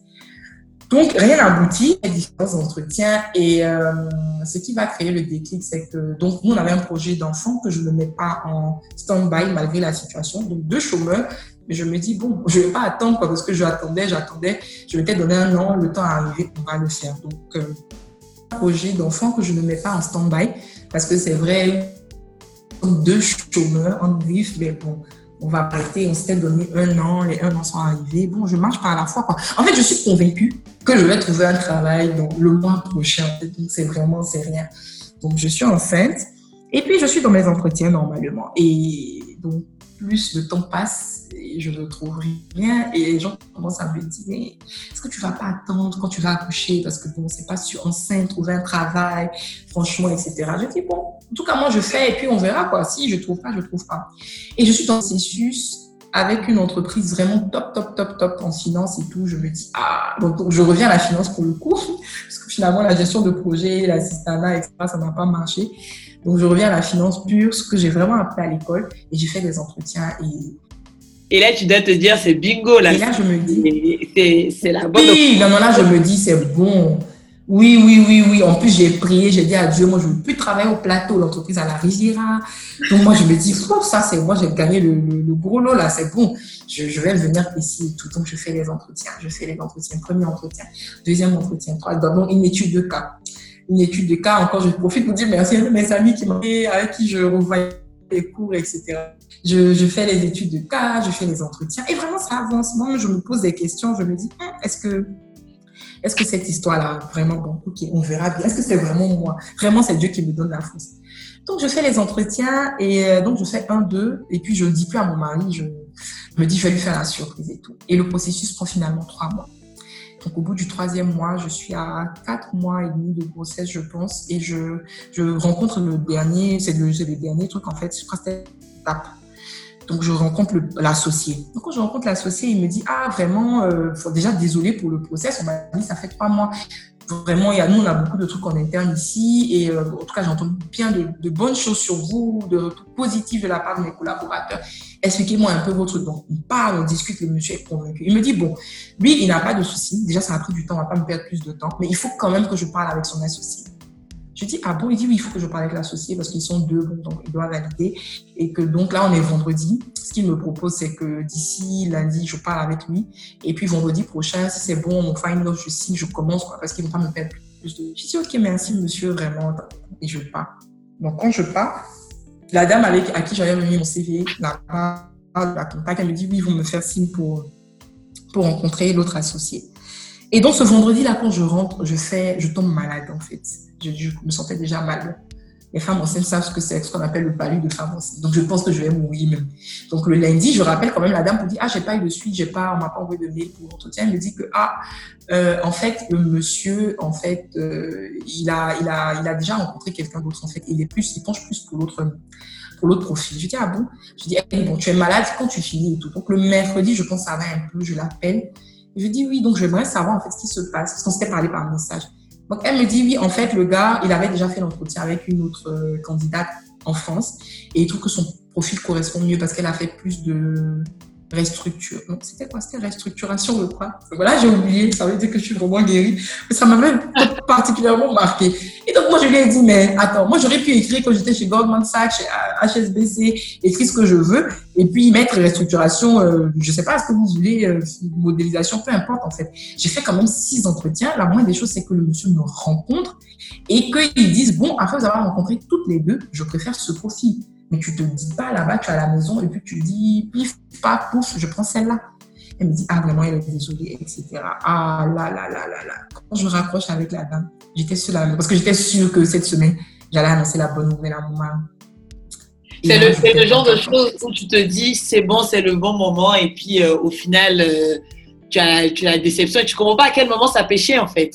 Speaker 3: Donc, rien n'aboutit à différents entretiens. Et euh, ce qui va créer le déclic, c'est que, donc, nous, on avait un projet d'enfant que je ne mets pas en stand-by malgré la situation. Donc, deux chômeurs. Mais je me dis, bon, je ne vais pas attendre parce que j'attendais, j'attendais. Je m'étais donné un an, le temps à arriver, on va le faire. Donc, euh, projet d'enfant que je ne mets pas en stand-by parce que c'est vrai, deux chômeurs en griffe, mais bon, on va arrêter, on s'était donné un an, les un an sont arrivés. Bon, je marche par la fois. Quoi. En fait, je suis convaincue que je vais trouver un travail le mois prochain. Donc, c'est vraiment, c'est rien. Donc, je suis enceinte. Et puis, je suis dans mes entretiens normalement. Et donc, plus le temps passe et je ne trouve rien. Et les gens commencent à me dire, est-ce que tu vas pas attendre quand tu vas accoucher Parce que bon, c'est pas sûr, enceinte, trouver un travail, franchement, etc. Je dis, bon, en tout cas, moi, je fais et puis on verra quoi. Si je trouve pas, je trouve pas. Et je suis dans le processus avec une entreprise vraiment top, top, top, top en finance et tout. Je me dis, ah, donc je reviens à la finance pour le coup, parce que finalement, la gestion de projet, l'assistanat, etc., ça n'a pas marché. Donc, je reviens à la finance pure, ce que j'ai vraiment appris à l'école, et j'ai fait des entretiens. Et,
Speaker 2: et là, tu dois te dire, c'est bingo. Là.
Speaker 3: Et là, je me
Speaker 2: dis, c'est la bonne.
Speaker 3: Oui, non, non, là, je me dis, c'est bon. Oui, oui, oui, oui. En plus, j'ai prié, j'ai dit à Dieu, moi, je ne veux plus travailler au plateau, l'entreprise à la Riviera. Donc, moi, je me dis, ça, c'est moi, j'ai gagné le, le, gros lot, là, c'est bon. Je, je, vais venir ici et tout. Donc, je fais les entretiens. Je fais les entretiens. Premier entretien, deuxième entretien, trois. Donc, une étude de cas une étude de cas. Encore, je profite pour dire merci à mes amis qui m'ont avec qui je revois les cours, etc. Je, je, fais les études de cas, je fais les entretiens. Et vraiment, ça avance. Moi, je me pose des questions. Je me dis, hum, est-ce que, est-ce que cette histoire-là, vraiment, bon, ok, on verra bien. Est-ce que c'est vraiment moi? Vraiment, c'est Dieu qui me donne la force. Donc, je fais les entretiens et euh, donc, je fais un, deux. Et puis, je ne dis plus à mon mari, je, je me dis, je vais lui faire la surprise et tout. Et le processus prend finalement trois mois. Donc, au bout du troisième mois, je suis à quatre mois et demi de grossesse, je pense, et je, je rencontre le dernier, c'est le, le, dernier truc, en fait, je crois que étape. Donc, je rencontre l'associé. Donc, quand je rencontre l'associé, il me dit, ah, vraiment, euh, déjà, désolé pour le process. On m'a dit, ça fait trois mois vraiment, il y a, nous, on a beaucoup de trucs en interne ici. Et euh, en tout cas, j'entends bien de, de, bonnes choses sur vous, de retours positifs de la part de mes collaborateurs. Expliquez-moi un peu votre Donc, on parle, on discute, le monsieur est convaincu. Il me dit, bon, lui, il n'a pas de souci. Déjà, ça a pris du temps, on va pas me perdre plus de temps. Mais il faut quand même que je parle avec son associé. Je dis, ah bon, il dit, oui, il faut que je parle avec l'associé parce qu'ils sont deux, donc il doit valider. Et que donc là, on est vendredi. Ce qu'il me propose, c'est que d'ici lundi, je parle avec lui. Et puis vendredi prochain, si c'est bon, on fait une je signe, je commence, quoi, parce qu'il ne va pas me perdre plus de. Je dis, ok, merci monsieur, vraiment. Et je pars. Donc quand je pars, la dame avec, à qui j'avais mis mon CV, la, la contact, elle me dit, oui, ils vont me faire signe pour, pour rencontrer l'autre associé. Et donc ce vendredi-là, quand je rentre, je fais, je tombe malade en fait je, me sentais déjà mal. Les femmes enceintes savent ce que c'est, ce qu'on appelle le palud de femme enceintes. Donc, je pense que je vais mourir même. Donc, le lundi, je rappelle quand même la dame pour dire, ah, j'ai pas eu de suite, j'ai pas, on m'a pas envoyé de mail pour l'entretien. Elle me dit que, ah, euh, en fait, le monsieur, en fait, euh, il a, il a, il a déjà rencontré quelqu'un d'autre, en fait. Il est plus, il penche plus pour l'autre, pour l'autre profil. Je dis, ah bon? Je dis, eh, bon, tu es malade quand tu finis et tout. Donc, le mercredi, je pense ça va un peu, je l'appelle. Je dis, oui, donc j'aimerais savoir, en fait, ce qui se passe. Parce qu'on s'était parlé par message. Donc, elle me dit, oui, en fait, le gars, il avait déjà fait l'entretien avec une autre euh, candidate en France. Et il trouve que son profil correspond mieux parce qu'elle a fait plus de restructure. C'était quoi? C'était restructuration, je crois. Voilà, j'ai oublié. Ça veut dire que je suis vraiment guérie. Mais ça m'avait particulièrement marqué. Et donc, moi, je lui ai dit, mais attends, moi, j'aurais pu écrire quand j'étais chez Goldman Sachs, chez HSBC, écrire ce que je veux, et puis mettre restructuration, euh, je sais pas ce que vous voulez, euh, modélisation, peu importe, en fait. J'ai fait quand même six entretiens. La moindre des choses, c'est que le monsieur me rencontre et qu'ils disent, bon, après vous avoir rencontré toutes les deux, je préfère ce profil mais tu te dis pas là-bas, tu es à la maison et puis tu dis pif, pas, pouf, je prends celle-là. Elle me dit, ah vraiment, elle est désolée, etc. Ah là, là, là, là, là. Quand je raccroche avec la dame, j'étais sûre, parce que j'étais sûre que cette semaine, j'allais annoncer la bonne nouvelle à mon mari.
Speaker 2: C'est le, le, genre de choses où tu te dis, c'est bon, c'est le bon moment, et puis euh, au final, euh, tu, as, tu as la déception et tu comprends pas à quel moment ça péché en fait.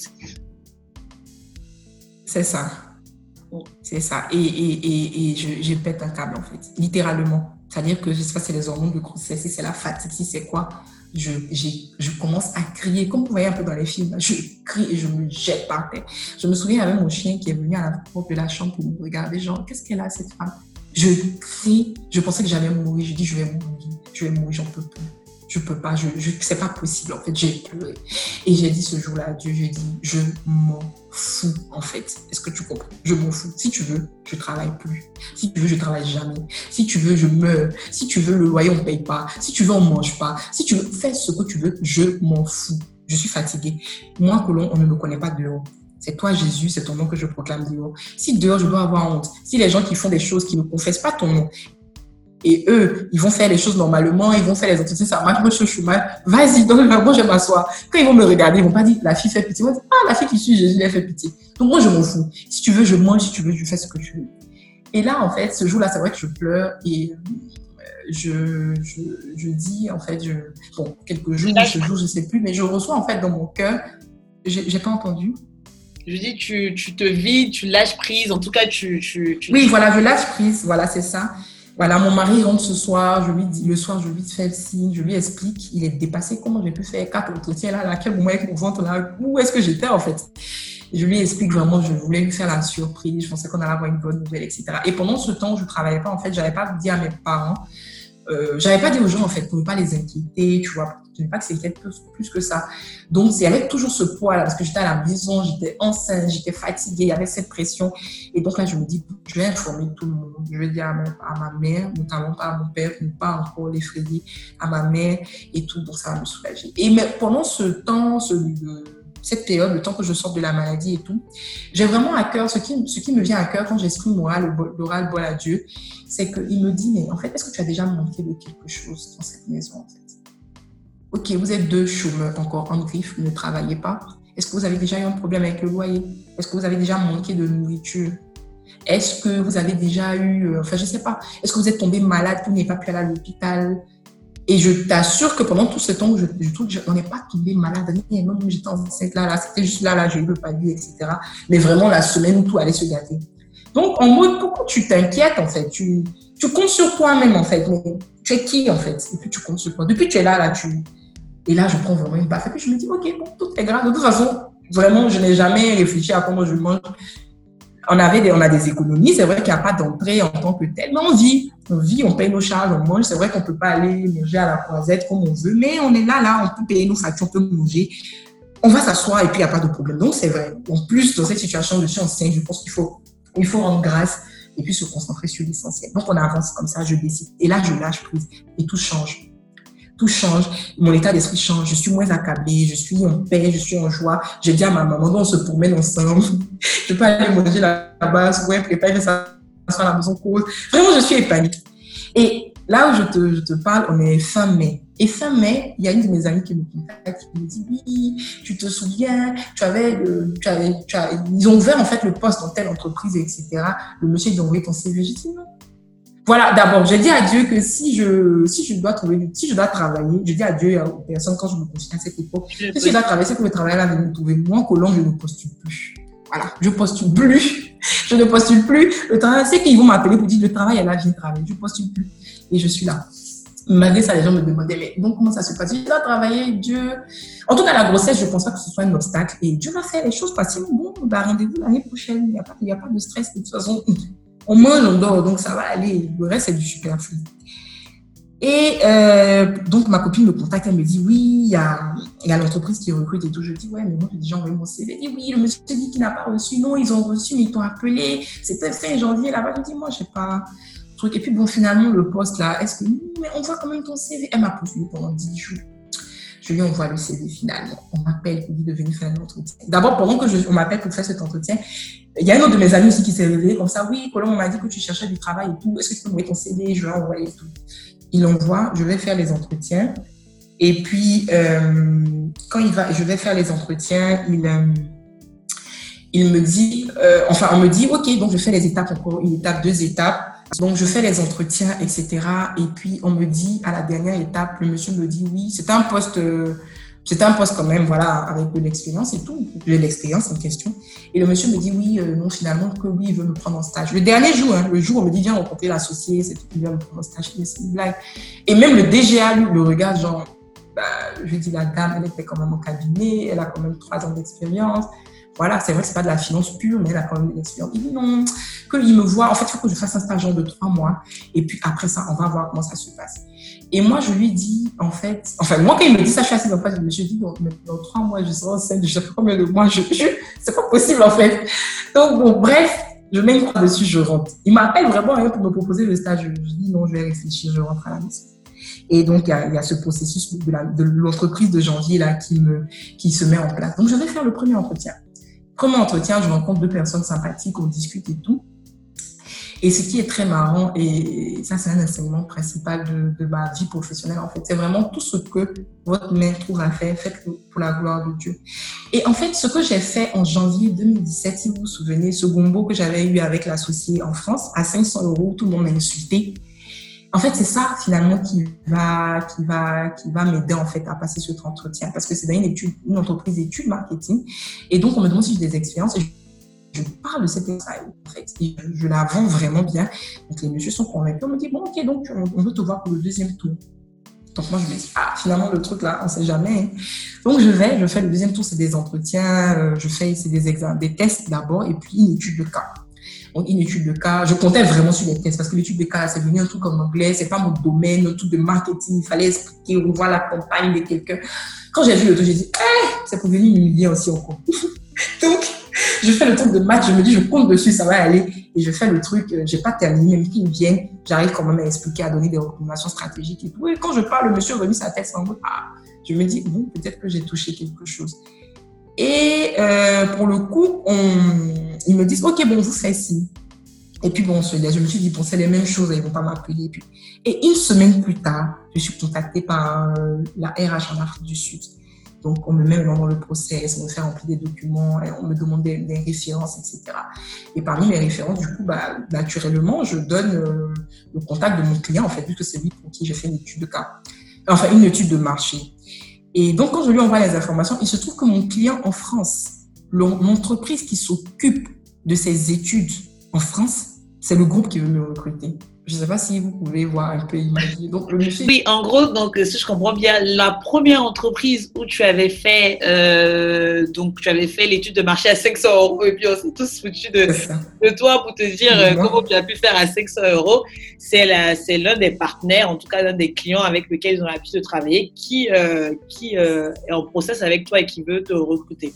Speaker 3: C'est ça. C'est ça. Et, et, et, je, pète un câble, en fait, littéralement. C'est-à-dire que je sais pas si c'est les hormones de grossesse, si c'est la fatigue, si c'est quoi. Je, je commence à crier, comme vous voyez un peu dans les films. Je crie et je me jette par terre. Je me souviens avec mon chien qui est venu à la porte de la chambre pour me regarder, genre, qu'est-ce qu'elle a, cette femme? Je crie, je pensais que j'allais mourir. Je dis, je vais mourir, je vais mourir, j'en peux plus je peux pas, je, c'est pas possible en fait, j'ai pleuré. Et j'ai dit ce jour-là à Dieu, j'ai dit, je m'en fous en fait. Est-ce que tu comprends? Je m'en fous. Si tu veux, je travaille plus. Si tu veux, je travaille jamais. Si tu veux, je meurs. Si tu veux, le loyer on paye pas. Si tu veux, on mange pas. Si tu veux, fais ce que tu veux, je m'en fous. Je suis fatiguée. Moi, Colomb, on ne me connaît pas dehors. C'est toi, Jésus, c'est ton nom que je proclame dehors. Si dehors, je dois avoir honte, si les gens qui font des choses qui ne confessent pas ton nom, et eux, ils vont faire les choses normalement, ils vont faire les entretiens, ça marche, moi je suis mal. Vas-y, donc moi je m'assois. Quand ils vont me regarder, ils vont pas dire la fille fait pitié. Ils vont dire ah la fille qui suit Jésus, elle fait pitié. Donc moi je m'en fous. Si tu veux, je mange. Si tu veux, je fais ce que tu veux. Et là, en fait, ce jour-là, c'est vrai que je pleure et euh, je, je, je, dis, en fait, je, bon, quelques jours, ce jour, je sais plus, mais je reçois en fait dans mon cœur, j'ai pas entendu.
Speaker 2: Je dis, tu, tu te vides, tu lâches prise, en tout cas, tu. tu, tu
Speaker 3: oui, voilà, je lâche prise, voilà, c'est ça. Voilà, mon mari rentre ce soir, je lui dis, le soir, je lui fais le signe, je lui explique, il est dépassé, comment j'ai pu faire quatre entretiens là, à quel moment avec mon ventre là, où est-ce que j'étais en fait? Je lui explique vraiment, je voulais lui faire la surprise, je pensais qu'on allait avoir une bonne nouvelle, etc. Et pendant ce temps, je ne travaillais pas, en fait, j'avais pas dit à mes parents, euh, j'avais pas dit aux gens en fait pour ne pas les inquiéter, tu vois, je ne pas que c'est plus, plus que ça. Donc c'est avec toujours ce poids là parce que j'étais à la maison, j'étais enceinte, j'étais fatiguée, il y avait cette pression et donc là je me dis je vais informer tout le monde, je vais dire à ma, mère, notamment pas à mon père, ne pas encore l'effrayer, à ma mère et tout, donc ça va me soulager. Et mais pendant ce temps, ce, cette période, le temps que je sorte de la maladie et tout, j'ai vraiment à cœur, ce qui, me vient à cœur quand j'exprime l'oral, l'oral bol à Dieu, c'est qu'il me dit, mais en fait, est-ce que tu as déjà manqué de quelque chose dans cette maison, Ok, vous êtes deux chômeurs encore en griffe, vous ne travaillez pas. Est-ce que vous avez déjà eu un problème avec le loyer? Est-ce que vous avez déjà manqué de nourriture? Est-ce que vous avez déjà eu, euh, enfin, je ne sais pas, est-ce que vous êtes tombé malade, vous n'avez pas pu aller à l'hôpital? Et je t'assure que pendant tout ce temps, je, je, on n'est pas tombé malade. Même j'étais enceinte là, là c'était juste là, là, j'ai eu le palier, etc. Mais vraiment la semaine où tout allait se gâter. Donc, en mode, pourquoi tu t'inquiètes, en fait? Tu, comptes sur toi-même, en fait. Tu es qui, en fait? Et puis, tu comptes sur toi. Depuis tu es là, là, tu. Et là, je prends vraiment une baffe. Et puis, je me dis, OK, bon, tout est grave. De toute façon, vraiment, je n'ai jamais réfléchi à comment je mange on, avait on a des économies, c'est vrai qu'il n'y a pas d'entrée en tant que tel, mais on vit, on vit, on paye nos charges, on mange. C'est vrai qu'on ne peut pas aller manger à la croisette comme on veut, mais on est là, là, on peut payer nos factures, on peut manger. On va s'asseoir et puis il n'y a pas de problème. Donc, c'est vrai. En plus, dans cette situation, je suis enceinte, je pense qu'il faut, il faut rendre grâce et puis se concentrer sur l'essentiel. Donc, on avance comme ça, je décide. Et là, je lâche prise et tout change tout change, mon état d'esprit change, je suis moins accablée, je suis en paix, je suis en joie. Je dis à ma maman, on se promène ensemble, je peux aller manger là-bas, ouais, préparer ça à la maison cause. Vraiment, je suis épanouie. Et là où je te, je te, parle, on est fin mai. Et fin mai, il y a une de mes amies qui me contacte, qui me dit, oui, tu te souviens, tu avais, euh, tu avais, tu ils ont ouvert en fait le poste dans telle entreprise, etc. Le monsieur, il a envoyé ton CV. J'ai dit, non, voilà, d'abord, je dis à Dieu que si je, si je dois trouver, si je dois travailler, je dis à Dieu et aux personnes quand je me postule à cette époque, si je dois travailler, c'est que le travail là de me trouver. Moi, Colombe, je ne postule plus. Voilà, je postule plus. Je ne postule plus. Le travail, c'est qu'ils vont m'appeler pour dire le travail est là, viens travailler. Je postule plus. Et je suis là. Malgré ça, les gens me demandaient, mais donc comment ça se passe? Je dois travailler, Dieu. En tout cas, la grossesse, je ne pense pas que ce soit un obstacle. Et Dieu va faire les choses facilement. Bon, bah, rendez-vous l'année prochaine. Il n'y a, pas, il y a pas de stress. De toute façon, On mange, on dort, donc ça va aller. Le reste, c'est du superflu. Et euh, donc, ma copine me contacte, elle me dit Oui, il y a, l'entreprise qui recrute et tout. Je dis Ouais, mais moi, j'ai déjà envoyé mon CV. Elle dit Oui, le monsieur dit qu'il n'a pas reçu. Non, ils ont reçu, mais ils t'ont appelé. C'était fin janvier là-bas. Je dis Moi, je sais pas. Et puis, bon, finalement, le poste là, est-ce que. Mais on voit quand même ton CV. Elle m'a poursuivi pendant 10 jours. Je lui envoie le CV finalement. On m'appelle pour lui de venir faire un entretien. D'abord, pendant que m'appelle pour faire cet entretien, il y a un autre de mes amis aussi qui s'est réveillé comme ça. Oui, Colombe, on m'a dit que tu cherchais du travail et tout. Est-ce que tu peux envoyer ton CV Je vais envoyer tout il envoie, je vais faire les entretiens. Et puis, euh, quand il va, je vais faire les entretiens, il, euh, il me dit, euh, enfin, on me dit, OK, donc je fais les étapes encore, une étape, deux étapes. Donc, je fais les entretiens, etc. Et puis, on me dit, à la dernière étape, le monsieur me dit, oui, c'est un poste c'était un poste quand même, voilà, avec de l'expérience et tout. J'ai l'expérience en question. Et le monsieur me dit oui, euh, non, finalement, que oui, il veut me prendre en stage. Le dernier jour, hein, le jour où on me dit viens rencontrer l'associé, c'est tout, il vient me prendre en stage. C'est une blague. Et même le DGA, lui, le regarde, genre, bah, je dis la dame, elle était quand même au cabinet, elle a quand même trois ans d'expérience. Voilà, c'est vrai que c'est pas de la finance pure, mais elle a quand même une expérience. Il dit non, qu'il me voit. En fait, il faut que je fasse un stage de trois mois. Et puis après ça, on va voir comment ça se passe. Et moi, je lui dis, en fait, enfin, moi, quand il me dit ça, je suis assez en face, je me dis, dans, trois mois, je serai enceinte, je sais pas combien de mois, je, je c'est pas possible, en fait. Donc, bon, bref, je mets une croix dessus, je rentre. Il m'appelle vraiment hein, pour me proposer le stage. Je, dis, non, je vais réfléchir, je rentre à la maison. Et donc, il y, a, il y a ce processus de l'entreprise de, de janvier, là, qui me, qui se met en place. Donc, je vais faire le premier entretien. Premier entretien, je rencontre deux personnes sympathiques, on discute et tout. Et ce qui est très marrant, et ça c'est un enseignement principal de, ma vie professionnelle en fait, c'est vraiment tout ce que votre main trouve à faire, faites-le pour la gloire de Dieu. Et en fait, ce que j'ai fait en janvier 2017, si vous vous souvenez, ce gombo que j'avais eu avec l'associé en France, à 500 euros, tout le monde m'a insulté. En fait, c'est ça finalement qui va, qui va, qui va m'aider en fait à passer cet entretien, parce que c'est dans une étude, une entreprise d'études marketing, et donc on me demande si j'ai des expériences. Et je parle de cette expérience, en fait, et je, la vends vraiment bien. Donc, les messieurs sont convaincus. On me dit, bon, ok, donc on, veut te voir pour le deuxième tour. Donc, moi, je me dis, ah, finalement, le truc là, on sait jamais. Hein. Donc, je vais, je fais le deuxième tour, c'est des entretiens, euh, je fais c'est des examens, des tests d'abord, et puis une étude de cas. Une étude de cas, je comptais vraiment sur les tests parce que l'étude de cas, c'est venu un truc en anglais, c'est pas mon domaine, un truc de marketing, il fallait expliquer, revoir la campagne de quelqu'un. Quand j'ai vu le truc, j'ai dit, eh, c'est pour venir m'humilier aussi encore. Donc, je fais le truc de match, je me dis, je compte dessus, ça va aller. Et je fais le truc, euh, j'ai pas terminé, même qu'ils viennent, j'arrive quand même à expliquer, à donner des recommandations stratégiques et tout. Quand je parle, le monsieur remet sa tête en mode, ah, je me dis, bon, peut-être que j'ai touché quelque chose. Et euh, pour le coup, ils me disent, OK, bon, vous faites ci. Et puis bon, je me suis dit, bon, c'est les mêmes choses, ils vont pas m'appeler. Et, une semaine plus tard, je suis contactée par euh, la RH en Afrique du Sud donc, on me met dans le process, on me fait remplir des documents, on me demande des, références, etc. Et parmi mes références, du coup, bah, naturellement, je donne euh, le contact de mon client, en fait, puisque c'est lui pour qui j'ai fait une étude de cas, enfin, une étude de marché. Et donc, quand je lui envoie les informations, il se trouve que mon client en France, l'entreprise qui s'occupe de ces études en France, c'est le groupe qui veut me recruter. Je ne sais pas si vous pouvez voir un peu imaginer. Donc, le
Speaker 2: Oui, en gros, donc, si je comprends bien, la première entreprise où tu avais fait, euh, donc, tu avais fait l'étude de marché à 500 euros et puis on s'est tous foutus de, de, toi pour te dire euh, comment tu as pu faire à 500 euros. C'est l'un des partenaires, en tout cas l'un des clients avec lesquels ils ont l'habitude de travailler, qui, euh, qui est en process avec toi et qui veut te recruter.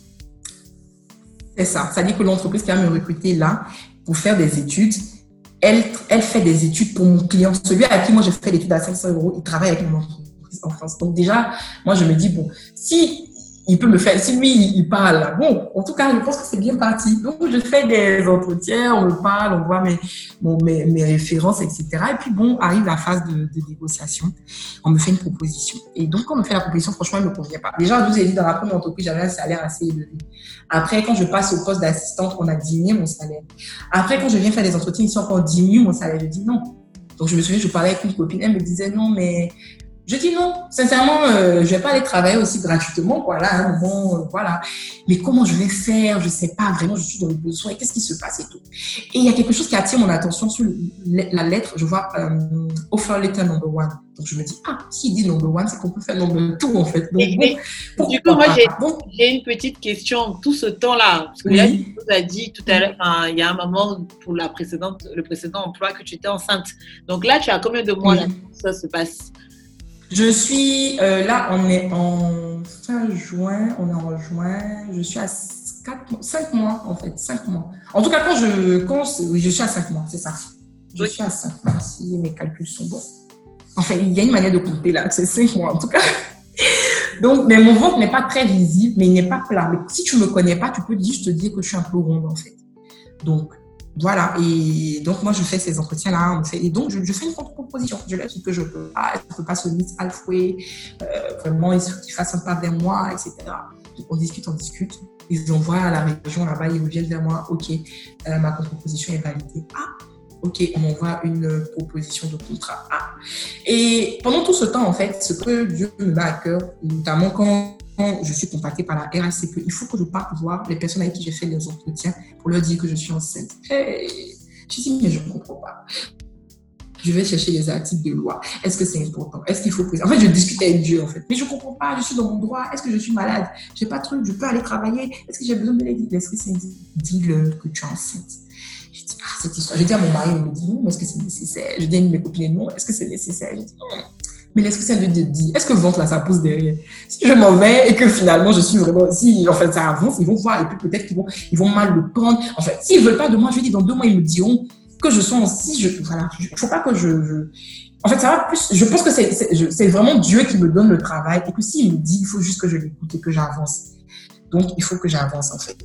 Speaker 3: C'est ça. Ça dit que l'entreprise qui va me recruter là pour faire des études, elle, fait des études pour mon client. Celui à qui moi je fais l'étude à 500 euros, il travaille avec mon entreprise en France. Donc déjà, moi je me dis, bon, si il peut me faire, si lui, il parle, bon, en tout cas, je pense que c'est bien parti. Donc, je fais des entretiens, on me parle, on voit mes, mes, références, etc. Et puis, bon, arrive la phase de, négociation, on me fait une proposition. Et donc, quand on me fait la proposition, franchement, elle ne me convient pas. Déjà, je vous ai dit, dans la première entreprise, j'avais un salaire assez élevé. Après, quand je passe au poste d'assistante, on a diminué mon salaire. Après, quand je viens faire des entretiens ici, on diminue mon salaire. Je dis non. Donc, je me souviens, je parlais avec une copine, elle me disait non, mais Je dis non, sincèrement, euh, je vais pas aller travailler aussi gratuitement, quoi, là, à un moment, euh, voilà. Mais comment je vais faire? Je sais pas, vraiment, je suis dans le besoin, qu'est-ce qui se passe et tout? Et il y a quelque chose qui attire mon attention sur la lettre, je vois euh, offer letter number one. Donc je me dis, ah, s'il dit number one, c'est qu'on peut faire number two, en fait. Donc,
Speaker 2: bon, du coup, moi, j'ai une petite question. Tout ce temps-là, parce que là, tu nous as dit tout à l'heure, il y a un moment pour la précédente, le précédent emploi que tu étais enceinte. Donc là, tu as combien de mois là, ça se passe?
Speaker 3: Je suis euh, là, on est en fin juin, on est en juin, je suis à 4, 5 mois en fait, 5 mois. En tout cas, quand je compte, oui, je suis à 5 mois, c'est ça. Je suis à 5 mois, si mes calculs sont bons. Enfin, il y a une manière de compter là, c'est 5 mois en tout cas. Donc, mais mon ventre n'est pas très visible, mais il n'est pas plat. Mais si tu ne me connais pas, tu peux dire, je te dis que je suis un peu ronde en fait. Donc, voilà, et donc moi je fais ces entretiens-là, et donc je, fais une contre-proposition. Je laisse ce que je peux pas, je peux pas se mettre halfway, euh, vraiment il faut fassent un pas vers moi, etc. Donc on discute, on discute, ils envoient à la région là-bas, ils reviennent vers moi, ok, euh, ma contre-proposition est validée. Ah, ok, on m'envoie une proposition de contrat. Ah. Et pendant tout ce temps, en fait, ce que Dieu me met à cœur, notamment quand je suis contactée par la c'est qu'il faut que je parte voir les personnes avec qui j'ai fait les entretiens pour leur dire que je suis enceinte. Je dis, mais je ne comprends pas. Je vais chercher les articles de loi. Est-ce que c'est important? Est-ce qu'il faut En fait, je discutais avec Dieu, en fait. Mais je ne comprends pas. Je suis dans mon droit. Est-ce que je suis malade? Je n'ai pas de truc. Je peux aller travailler. Est-ce que j'ai besoin de l'aide? Est-ce que c'est Dis-le que tu es enceinte. Je dis, ah, cette histoire. Je dis à mon mari, il me dit, non, est-ce que c'est nécessaire? Je dis à mes copines, non, est-ce que c'est nécessaire? Je dis, non. Mais l'esprit de Dieu dit, est-ce que le ventre là, ça pousse derrière? Si je m'en vais et que finalement je suis vraiment, si en fait ça avance, ils vont voir et puis peut-être qu'ils vont, ils vont mal le prendre. En fait, s'ils veulent pas de moi, je dis dans deux mois, ils me diront que je sois si je, voilà, il faut pas que je, en fait, ça va plus, je pense que c'est vraiment Dieu qui me donne le travail et que s'il me dit, il faut juste que je l'écoute et que j'avance. Donc, il faut que j'avance en fait.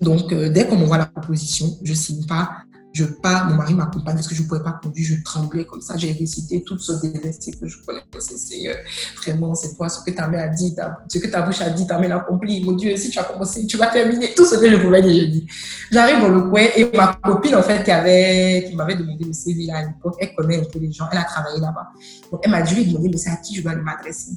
Speaker 3: Donc, euh, dès qu'on m'envoie la proposition, je signe pas je pars, mon mari m'accompagne parce que je ne pouvais pas conduire, je tremblais comme ça. J'ai récité tout ce dévesté que je connaissais. Seigneur, vraiment, c'est toi, ce que ta mère a dit, ce que ta bouche a dit, ta main accompli. Mon Dieu, si tu as commencé, tu vas terminer tout ce que je pouvais dire, je dis. J'arrive dans le coin et ma copine, en fait, qui, avait, qui m'avait demandé le CV à l'époque, elle connaît un peu les gens, elle a travaillé là-bas. Donc, elle m'a dit, lui mais c'est à qui je dois m'adresser?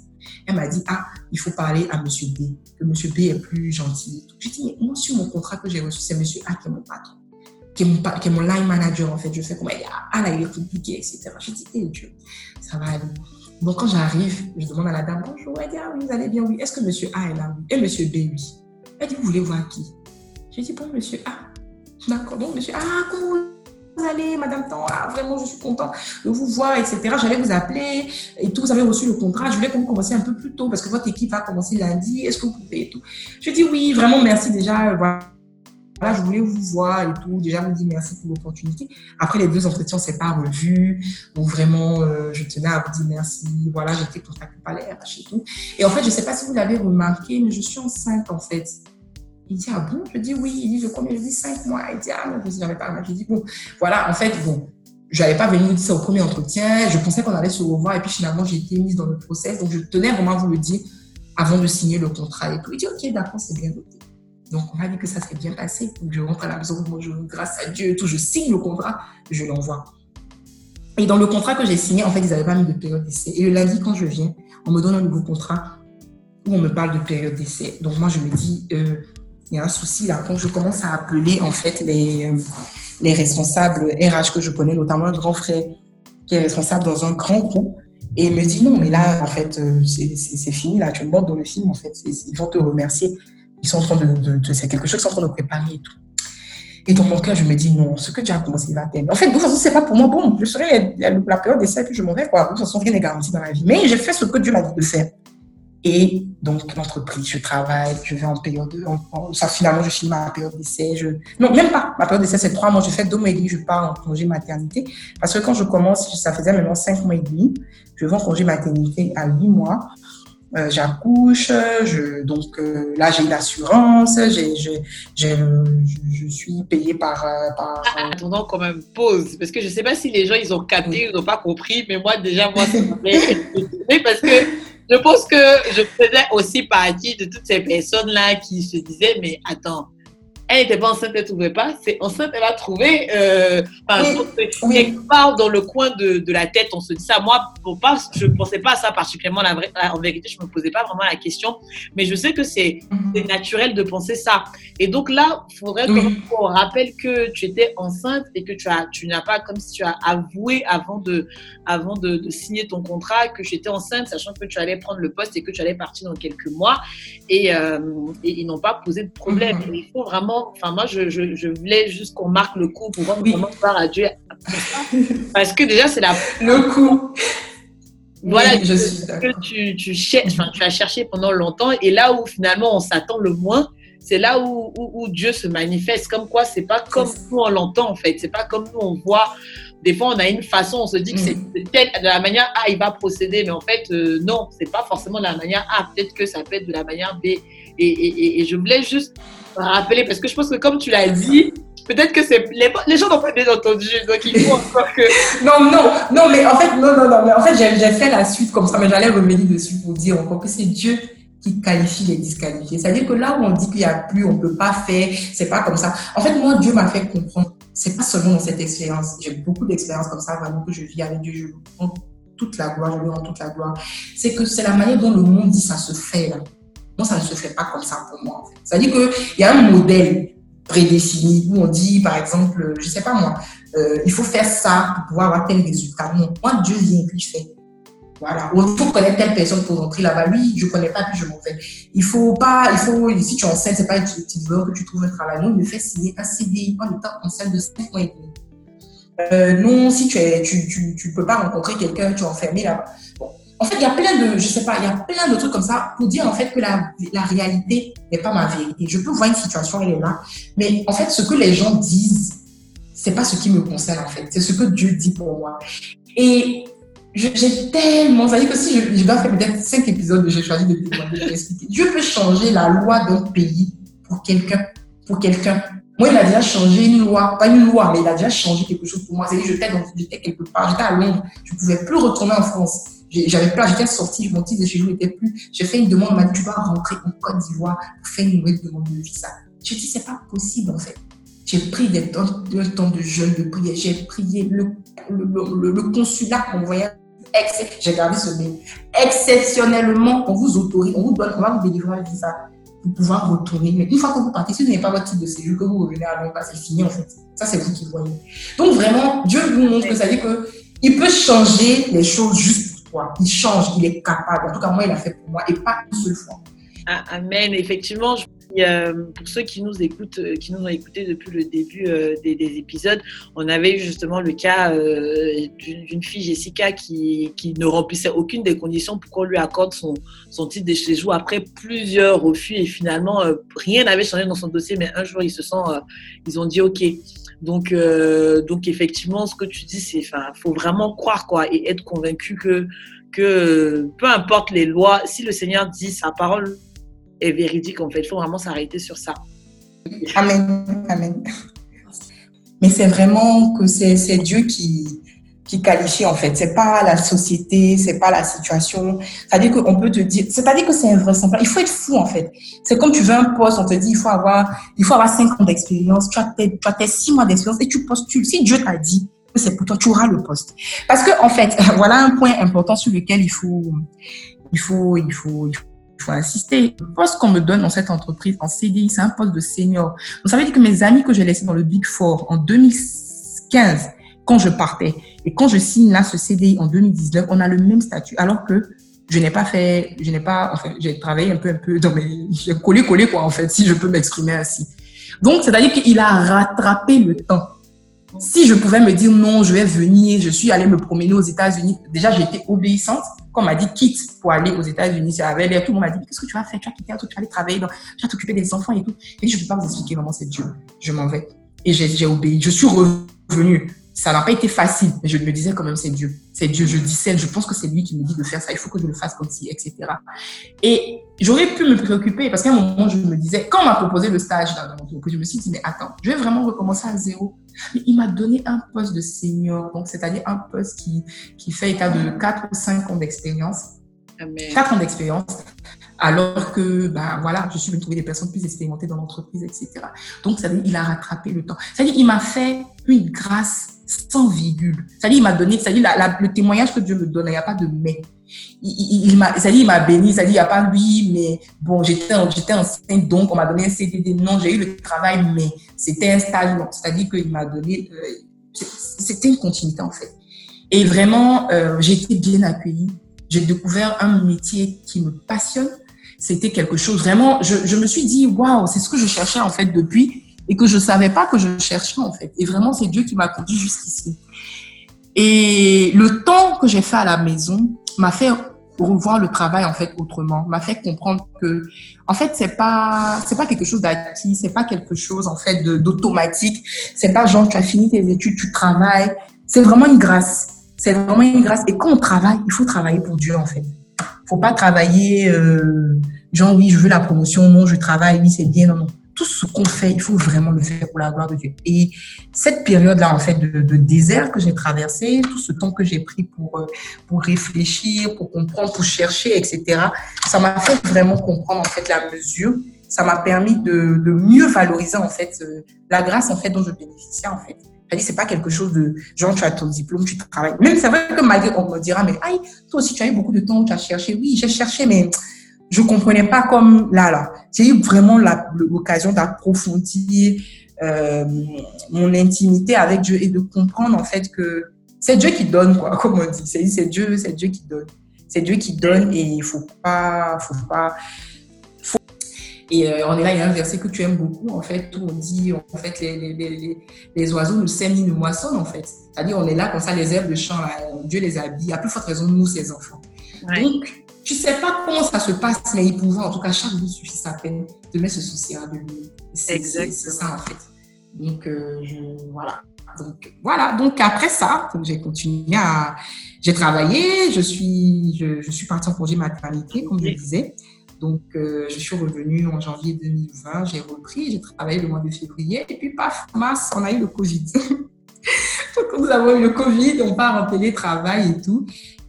Speaker 3: Elle m'a dit, ah, il faut parler à monsieur B, que monsieur B est plus gentil. J'ai dit, mais moi, sur mon contrat que j'ai reçu, c'est monsieur A qui est mon patron qui est, mon, est line manager, en fait. Je fais comme, ah là, il est compliqué, etc. Je dis, hé Dieu, ça va aller. Donc, quand j'arrive, je demande à la dame, bonjour, elle dit, ah oui, vous allez bien, oui. Est-ce que monsieur A est là, oui? Et monsieur B, oui. Elle dit, vous voulez voir qui? Je dis, bon, monsieur A. D'accord, donc monsieur ah, comment vous allez, madame Tan? Ah, vraiment, je suis content de vous voir, etc. J'allais vous appeler et tout, vous avez reçu le contrat. Je voulais que vous un peu plus tôt parce que votre équipe va commencer lundi. Est-ce que vous pouvez et tout? Je dis, oui, vraiment, merci déjà. Voilà voilà, je voulais vous voir et tout. Déjà, vous dire merci pour l'opportunité. Après, les deux entretiens, c'est pas revu. Donc, vraiment, euh, je tenais à vous dire merci. Voilà, j'étais contactée par les RH et tout. Et en fait, je sais pas si vous l'avez remarqué, mais je suis enceinte, en fait. Il dit, ah bon? Je dis oui. Il dit, je combien? Je dis cinq mois. Il dit, ah non, je dis, j'avais pas Je dis, bon, voilà, en fait, bon, je n'avais pas venu dire ça au premier entretien. Je pensais qu'on allait se revoir et puis finalement, j'ai été mise dans le process. Donc, je tenais vraiment à vous le dire avant de signer le contrat et tout. Il dit, OK, d'accord, c'est bien noté. Donc, on m'a dit que ça serait bien passé. je rentre à la maison, je, grâce à Dieu, je signe le contrat, je l'envoie. Et dans le contrat que j'ai signé, en fait, ils n'avaient pas mis de période d'essai. Et le lundi, quand je viens, on me donne un nouveau contrat où on me parle de période d'essai. Donc, moi, je me dis, euh, il y a un souci là. Quand je commence à appeler, en fait, les, euh, les responsables RH que je connais, notamment un grand frère qui est responsable dans un grand groupe, et il me dit, non, mais là, en fait, euh, c'est fini, là, tu me dans le film, en fait. Ils vont te remercier ils sont en train de, c'est quelque chose qu'ils sont en train de préparer et tout. Et dans mon cœur, je me dis non, ce que tu as commencé, il va t'aimer. En fait, de toute façon, c'est pas pour moi. Bon, je serai la période d'essai, puis je m'en vais, quoi. De toute façon, rien n'est garanti dans la vie. Mais j'ai fait ce que Dieu m'a dit de faire. Et donc, l'entreprise, je travaille, je vais en période, ça, finalement, je finis ma période d'essai. Je... Non, même pas. Ma période d'essai, c'est trois mois. Je fais deux mois et demi, je pars en congé maternité. Parce que quand je commence, ça faisait maintenant cinq mois et demi. Je vais en congé maternité à huit mois. Euh, j'accouche, je, donc euh, là j'ai une assurance, j'ai, j'ai, j'ai, je, suis payée par... Euh, par
Speaker 2: ah, attendant quand même, pause, parce que je ne sais pas si les gens ils ont capté, ils n'ont pas compris, mais moi déjà, moi, ça m'a parce que je pense que je faisais aussi partie de toutes ces personnes-là qui se disaient, mais attends, elle n'était pas enceinte, elle ne trouvait pas. C'est enceinte, elle a trouvé. Euh,
Speaker 3: oui.
Speaker 2: Quelque part dans le coin de, de, la tête, on se dit ça. Moi, pour pas, je ne pensais pas à ça particulièrement. La vraie, en vérité, je ne me posais pas vraiment la question. Mais je sais que c'est
Speaker 3: Mhm.
Speaker 2: naturel de penser ça. Et donc là, il faudrait
Speaker 3: Oui.
Speaker 2: qu'on rappelle que tu étais enceinte et que tu, as, tu n'as pas, comme si tu as avoué avant de, avant de, de signer ton contrat que tu étais enceinte, sachant que tu allais prendre le poste et que tu allais partir dans quelques mois. Et, euh, et ils n'ont pas posé de problème.
Speaker 3: Mhm.
Speaker 2: Il faut vraiment, enfin moi, je, je, je voulais juste qu'on marque le coup pour
Speaker 3: Oui.
Speaker 2: vraiment voir à Dieu. Parce que déjà, c'est la
Speaker 3: Le coup.
Speaker 2: voilà,
Speaker 3: Oui, je suis
Speaker 2: que tu, tu, cherches, enfin, tu as cherché pendant longtemps et là où finalement on s'attend le moins, c'est là où, où, où Dieu se manifeste. Comme quoi, c'est pas comme nous on l'entend en fait, c'est pas comme nous on voit. Des fois, on a une façon, on se dit que c'est
Speaker 3: Mm.
Speaker 2: c'est tel, de la manière A, il va procéder, mais en fait, euh, non, c'est pas forcément de la manière A. Peut-être que ça peut être de la manière B. Et, et, et, et je voulais juste rappeler, parce que je pense que comme tu l'as dit, peut-être que c'est les, gens n'ont pas bien entendu, donc il faut encore que.
Speaker 3: Non, non, non, mais en fait, non, non, non, mais en fait, j'ai fait la suite comme ça, mais j'allais revenir dessus pour dire encore que c'est Dieu qui qualifie les disqualifiés. C'est-à-dire que là où on dit qu'il n'y a plus, on ne peut pas faire, c'est pas comme ça. En fait, moi, Dieu m'a fait comprendre, c'est pas seulement dans cette expérience. J'ai beaucoup d'expériences comme ça, vraiment, que je vis avec Dieu. Je lui toute la gloire, je lui rends toute la gloire. C'est que c'est la manière dont le monde dit ça se fait, là. Ça ne se fait pas comme ça pour moi. C'est-à-dire qu'il y a un modèle prédéfini où on dit, par exemple, je sais pas moi, euh, il faut faire ça pour pouvoir avoir tel résultat. Non, moi, Dieu vient et puis je fais. Voilà. Ou il faut connaître telle personne pour rentrer là-bas. Lui, je connais pas, puis je m'en vais. Il faut pas, il faut, si tu es enceinte, c'est pas une fleur que tu trouves un travail. Non, il me fait signer un CDI en étant enceinte de 5 mois et demi. Non, si tu tu, tu, tu peux pas rencontrer quelqu'un, tu es enfermé là-bas. Bon. En fait, il y a plein de, je sais pas, il y a plein de trucs comme ça pour dire en fait que la, réalité n'est pas ma vérité. Je peux voir une situation, elle est là, mais en fait, ce que les gens disent, c'est pas ce qui me concerne en fait, c'est ce que Dieu dit pour moi. Et j'ai tellement, ça veut dire que si je, dois faire peut-être cinq épisodes, j'ai choisi de expliquer. Dieu peut changer la loi d'un pays pour quelqu'un, pour quelqu'un. Moi, il a déjà changé une loi, pas une loi, mais il a déjà changé quelque chose pour moi. C'est-à-dire, j'étais j'étais quelque part, j'étais à Londres, je pouvais plus retourner en France. J'ai- J'avais pas, j'étais sortie, mon titre de séjour n'était plus. J'ai fait une demande, on m'a dit, tu dois rentrer en Côte d'Ivoire pour faire une nouvelle demande de visa. Je dis, c'est pas possible, en fait. J'ai pris des temps, de jeûne, de prière. J'ai prié le, le, le, consulat qu'on voyait. J'ai gardé ce mail. Exceptionnellement, on vous autorise, on vous donne, on va vous délivrer un visa pour pouvoir retourner. Mais une fois que vous partez, si vous n'avez pas votre titre de séjour, que vous revenez à Londres, c'est fini en fait. Ça, c'est vous qui voyez. Donc vraiment, Dieu vous montre que ça veut dire que il peut changer les choses juste Il change, il est capable. En tout cas, moi, il a fait pour moi et pas une seule fois.
Speaker 2: Ah, Amen. Effectivement, euh, pour ceux qui nous écoutent, euh, qui nous ont écoutés depuis le début euh, des, des épisodes, on avait eu justement le cas d'une fille, Jessica, qui, ne remplissait aucune des conditions pour qu'on lui accorde son, son titre de séjour après plusieurs refus et finalement rien n'avait changé dans son dossier, mais un jour ils se sont, ils ont dit OK. Donc, euh, donc effectivement, ce que tu dis, c'est, enfin, faut vraiment croire quoi et être convaincu que que peu importe les lois, si le Seigneur dit sa parole est véridique en fait, il faut vraiment s'arrêter sur ça.
Speaker 3: Amen. Amen. Mais c'est vraiment que c'est Dieu qui, qui qualifie en fait. C'est pas la société, c'est pas la situation. C'est-à-dire qu'on peut te dire, c'est-à-dire que c'est invraisemblable. Il faut être fou en fait. C'est comme tu veux un poste, on te dit il faut avoir, il faut avoir 5 ans d'expérience, tu as tes, tu as tes 6 mois d'expérience et tu postules. Si Dieu t'a dit que c'est pour toi, tu auras le poste. Parce que en fait, voilà un point important sur lequel il faut, il faut, il faut, il faut il faut insister. Le poste qu'on me donne dans cette entreprise en CDI, c'est un poste de senior. Donc, ça veut dire que mes amis que j'ai laissés dans le Big Four en 2015, quand je partais, et quand je signe là ce CDI en 2019, on a le même statut, alors que je n'ai pas fait, je n'ai pas, enfin, j'ai travaillé un peu, un peu dans mes, j'ai collé, collé, quoi, en fait, si je peux m'exprimer ainsi. Donc, c'est-à-dire qu'il a rattrapé le temps. Si je pouvais me dire non, je vais venir, je suis allée me promener aux États-Unis. Déjà, j'étais obéissante. Quand on m'a dit quitte pour aller aux États-Unis, ça avait l'air, tout le monde m'a dit, qu'est-ce que tu vas faire? Tu vas quitter tu vas aller travailler, tu vas t'occuper des enfants et tout. Et je ne peux pas vous expliquer vraiment c'est Dieu. Je m'en vais. Et j'ai obéi. Je suis revenue. Ça n'a pas été facile, mais je me disais quand même, c'est Dieu. C'est Dieu. Je discerne. Je pense que c'est lui qui me dit de faire ça. Il faut que je le fasse comme ci, etc. Et j'aurais pu me préoccuper parce qu'à un moment, je me disais, quand on m'a proposé le stage dans l'entreprise, je me suis dit, mais attends, je vais vraiment recommencer à zéro. Mais il m'a donné un poste de senior, donc c'est-à-dire un poste qui, qui fait état de 4 ou 5 ans d'expérience.
Speaker 2: Amen.
Speaker 3: 4 ans d'expérience alors que, ben voilà, je suis venue trouver des personnes plus expérimentées dans l'entreprise, etc. Donc, ça veut dire il a rattrapé le temps. C'est-à-dire il m'a fait une grâce sans virgule. C'est-à-dire il m'a donné, c'est-à-dire le témoignage que Dieu me donne, il n'y a pas de mais. Il, il, il m'a béni, c'est-à-dire il n'y a pas oui, mais bon, j'étais, j'étais enceinte, donc on m'a donné un CDD. Non, j'ai eu le travail, mais c'était un stage. C'est-à-dire qu'il m'a donné, euh, c'était une continuité en fait. Et vraiment, euh, j'ai été bien accueillie. J'ai découvert un métier qui me passionne c'était quelque chose vraiment, je, je me suis dit, waouh, c'est ce que je cherchais en fait depuis et que je ne savais pas que je cherchais en fait. Et vraiment, c'est Dieu qui m'a conduit jusqu'ici. Et le temps que j'ai fait à la maison m'a fait revoir le travail en fait autrement, m'a fait comprendre que en fait c'est pas c'est pas quelque chose d'acquis, c'est pas quelque chose en fait d'automatique, c'est pas genre tu as fini tes études, tu travailles, c'est vraiment une grâce, c'est vraiment une grâce et quand on travaille, il faut travailler pour Dieu en fait faut pas travailler, euh, genre, oui, je veux la promotion, non, je travaille, oui, c'est bien, non, non. Tout ce qu'on fait, il faut vraiment le faire pour la gloire de Dieu. Et cette période-là, en fait, de, désert que j'ai traversé, tout ce temps que j'ai pris pour, euh, pour réfléchir, pour comprendre, pour chercher, etc., ça m'a fait vraiment comprendre, en fait, la mesure. Ça m'a permis de, mieux valoriser, en fait, euh, la grâce, en fait, dont je bénéficiais, en fait. C'est-à-dire, c'est pas quelque chose de genre, tu as ton diplôme, tu travailles. Même c'est vrai que malgré, on me dira, mais aïe, toi aussi, tu as eu beaucoup de temps, tu as cherché. Oui, j'ai cherché, mais je comprenais pas comme là, là. J'ai eu vraiment l'occasion d'approfondir euh, mon intimité avec Dieu et de comprendre, en fait, que c'est Dieu qui donne, quoi, comme on dit. C'est Dieu, c'est Dieu qui donne. C'est Dieu qui donne et il faut pas, faut pas, et euh, on est là, il y a un verset que tu aimes beaucoup, en fait, où on dit, en fait, les, les, les, les oiseaux ne sèment ni ne moissonnent, en fait. C'est-à-dire, on est là, comme ça, les herbes de champ, Dieu les habille, à plus forte raison, nous, ses enfants. Donc, tu sais pas comment ça se passe, mais il pouvait, en tout cas, chaque jour suffit sa peine de mettre ce souci de lui. C'est ça, en fait. Donc, euh, voilà. Donc, voilà. Donc, après ça, j'ai continué à. J'ai travaillé, je suis, je, je suis partie en congé maternité, comme je disais. Donc, euh, je suis revenue en janvier 2020, j'ai repris, j'ai travaillé le mois de février, et puis paf, mars, on a eu le Covid. Quand nous avons eu le Covid, on part en télétravail et tout.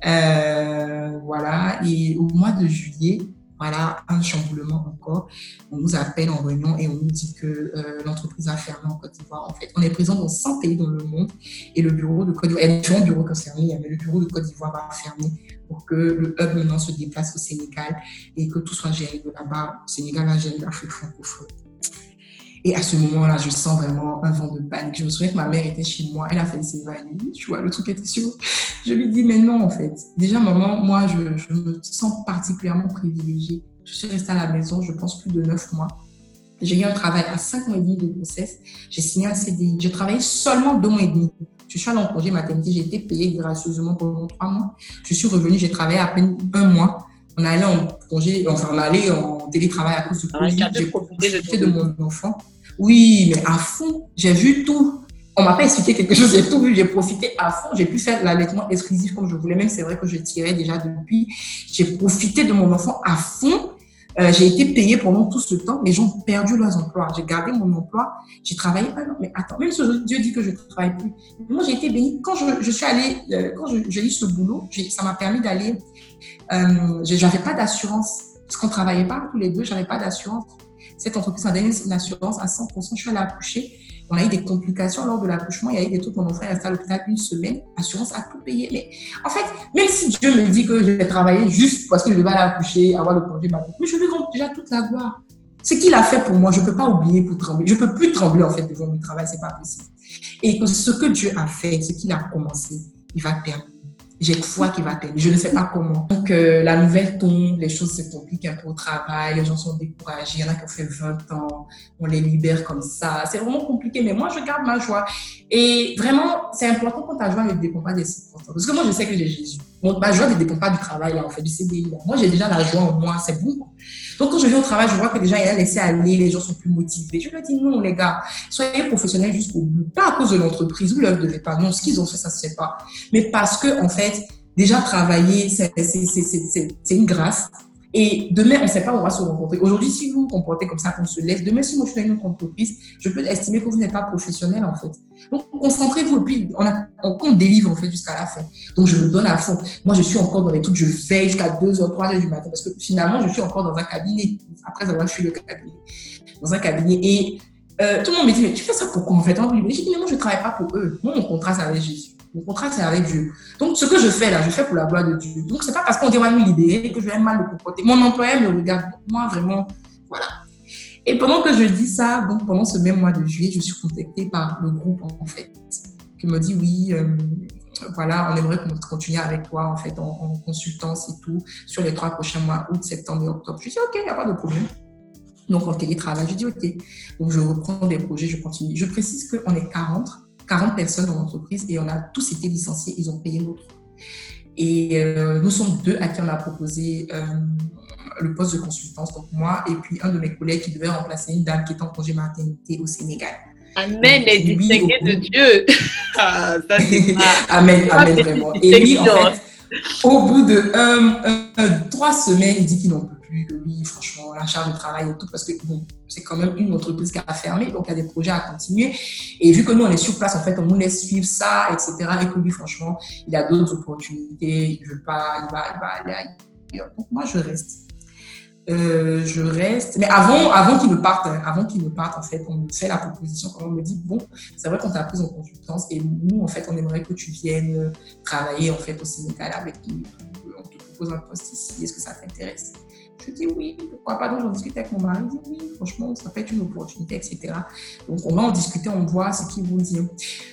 Speaker 3: Euh, voilà, et au mois de juillet, voilà, un chamboulement encore. On nous appelle en réunion et on nous dit que euh, l'entreprise a fermé en Côte d'Ivoire. En fait, on est présent dans 100 pays dans le monde et le bureau de Côte d'Ivoire, il y a différents bureaux concernés, mais le bureau de Côte d'Ivoire va fermer pour que le hub maintenant se déplace au Sénégal et que tout soit géré de là-bas. Sénégal gérer l'Afrique francophone. Et à ce moment-là, je sens vraiment un vent de panique. Je me souviens que ma mère était chez moi, elle a fait ses valises, tu vois, le truc était sûr. Je lui dis, mais non, en fait. Déjà, maman, moi, je, je me sens particulièrement privilégiée. Je suis restée à la maison, je pense, plus de neuf mois. J'ai eu un travail à cinq mois et demi de grossesse. J'ai signé un CDI. J'ai travaillé seulement deux mois et demi. Je suis allée en congé maternité. J'ai été payée gracieusement pendant trois mois. Je suis revenue, j'ai travaillé à peine un mois. On allait en congé, enfin, on allait en télétravail à cause du Covid. J'ai profité de mon enfant. Oui, mais à fond, j'ai vu tout. On m'a pas expliqué quelque chose, j'ai tout vu, j'ai profité à fond, j'ai pu faire l'allaitement exclusif comme je voulais, même c'est vrai que je tirais déjà depuis. J'ai profité de mon enfant à fond. Euh, j'ai été payée pendant tout ce temps. Les gens ont perdu leurs emplois. J'ai gardé mon emploi. J'ai travaillé un an. Mais attends, même si Dieu dit que je ne travaille plus. Moi, j'ai été bénie. Quand je, je suis allée, euh, quand j'ai eu ce boulot, ça m'a permis d'aller. Euh, j'avais pas d'assurance. Parce qu'on travaillait pas tous les deux, j'avais pas d'assurance. Cette entreprise m'a donné une assurance à 100%. Je suis allée accoucher. On a eu des complications lors de l'accouchement. Il y a eu des trucs. Mon frère est à l'hôpital une semaine. Assurance a tout payé. Mais en fait, même si Dieu me dit que je vais travailler juste parce que je vais aller accoucher, avoir le congé mais je lui rends déjà toute la. Ce qu'il a fait pour moi, je ne peux pas oublier pour trembler. Je ne peux plus trembler en fait devant mon travail, c'est pas possible. Et ce que Dieu a fait, ce qu'il a commencé, il va terminer j'ai foi qui va. Je ne sais pas comment. Donc, euh, la nouvelle tombe, les choses se compliquent un peu au travail, les gens sont découragés, il y en a qui ont fait 20 ans, on les libère comme ça. C'est vraiment compliqué, mais moi, je garde ma joie. Et vraiment, c'est important quand ta joie ne dépend pas des circonstances. Parce que moi, je sais que j'ai Jésus. Ma joie ne dépend pas du travail, là, en fait, du CDI. Moi, j'ai déjà la joie en moi, c'est bon. Donc, quand je viens au travail, je vois que déjà, il y a laissé aller, les gens sont plus motivés. Je leur dis, non, les gars, soyez professionnels jusqu'au bout. Pas à cause de l'entreprise, ne leur devez pas. Non, ce qu'ils ont fait, ça ne se fait pas. Mais parce que, en fait, déjà travailler, c'est une grâce. Et demain, on ne sait pas où on va se rencontrer. Aujourd'hui, si vous vous comportez comme ça, qu'on se laisse, demain, si moi je fais une entreprise, je peux estimer que vous n'êtes pas professionnel en fait. Donc, concentrez-vous et puis on, a, on, délivre en fait jusqu'à la fin. Donc, je me donne à fond. Moi, je suis encore dans les trucs, je veille jusqu'à 2h, 3h du matin parce que finalement, je suis encore dans un cabinet. Après avoir suis le cabinet. Dans un cabinet. Et euh, tout le monde me dit, mais tu fais ça pourquoi en fait? Je dis, mais moi, je ne travaille pas pour eux. Moi, mon contrat, c'est avec Jésus. Mon contrat, c'est avec Dieu. Donc, ce que je fais là, je fais pour la gloire de Dieu. Donc, c'est pas parce qu'on dit, on va nous libérer que je vais mal me comporter. Mon employeur me regarde. Moi, vraiment, voilà. Et pendant que je dis ça, donc pendant ce même mois de juillet, je suis contactée par le groupe, en fait, qui me dit, oui, euh, voilà, on aimerait continuer avec toi, en fait, en, consultance et tout, sur les trois prochains mois, août, septembre et octobre. Je dis, OK, il n'y a pas de problème. Donc, en télétravail, je dis, OK. Donc, je reprends des projets, je continue. Je précise qu'on est 40 40 personnes dans l'entreprise et on a tous été licenciés, ils ont payé l'autre. Et euh, nous sommes deux à qui on a proposé euh, le poste de consultance, donc moi et puis un de mes collègues qui devait remplacer une dame qui est en congé maternité au Sénégal.
Speaker 2: Amen, les distingués de Dieu.
Speaker 3: Ah, amen, amen, vraiment. Et lui, en fait, au bout de trois semaines, il dit qu'il n'en peut plus, oui, franchement, la charge de travail et tout, parce que bon, c'est quand même une entreprise qui a fermé, donc il y a des projets à continuer. Et vu que nous, on est sur place, en fait, on nous laisse suivre ça, etc. Et que lui, franchement, il a d'autres opportunités, il veut pas, il va, il va aller ailleurs. Donc moi, je reste. Euh, je reste. Mais avant, avant qu'il ne parte, hein, avant qu'il ne parte, en fait, on me fait la proposition, on me dit, bon, c'est vrai qu'on t'a pris en consultance et nous, en fait, on aimerait que tu viennes travailler, en fait, au Sénégal avec nous. On te propose un poste ici, est-ce que ça t'intéresse? Je dis oui, pourquoi pas. Donc, j'en discute avec mon mari. Il dit oui, franchement, ça peut être une opportunité, etc. Donc, on va en discuter, on voit ce qu'ils vont dire.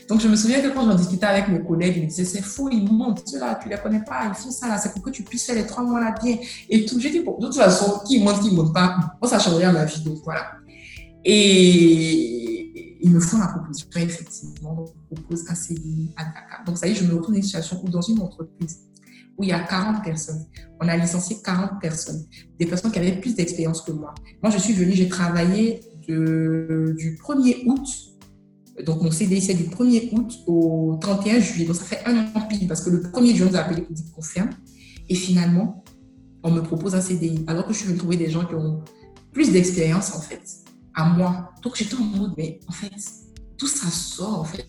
Speaker 3: Donc, je me souviens que quand j'en discutais avec mes collègues, ils me disaient c'est faux, ils montent, cela, tu ne les connais pas, ils font ça là, c'est pour que tu puisses faire les trois mois là bien. Et tout. J'ai dit, bon, de toute façon, qui monte, qui ne monte pas, moi, ça change rien à ma vie. Donc, voilà. Et ils me font la proposition, effectivement. On propose un CDI à Dakar. Donc, ça y est, je me retrouve dans une situation où, dans une entreprise, où il y a 40 personnes. On a licencié 40 personnes, des personnes qui avaient plus d'expérience que moi. Moi, je suis venue, j'ai travaillé du 1er août, donc mon CDI, c'est du 1er août au 31 juillet. Donc, ça fait un an pile, parce que le 1er juin, on a appelé pour dire confirme. Et finalement, on me propose un CDI, alors que je suis venue trouver des gens qui ont plus d'expérience, en fait, à moi. Donc, j'étais en mode, mais en fait, tout ça sort, en fait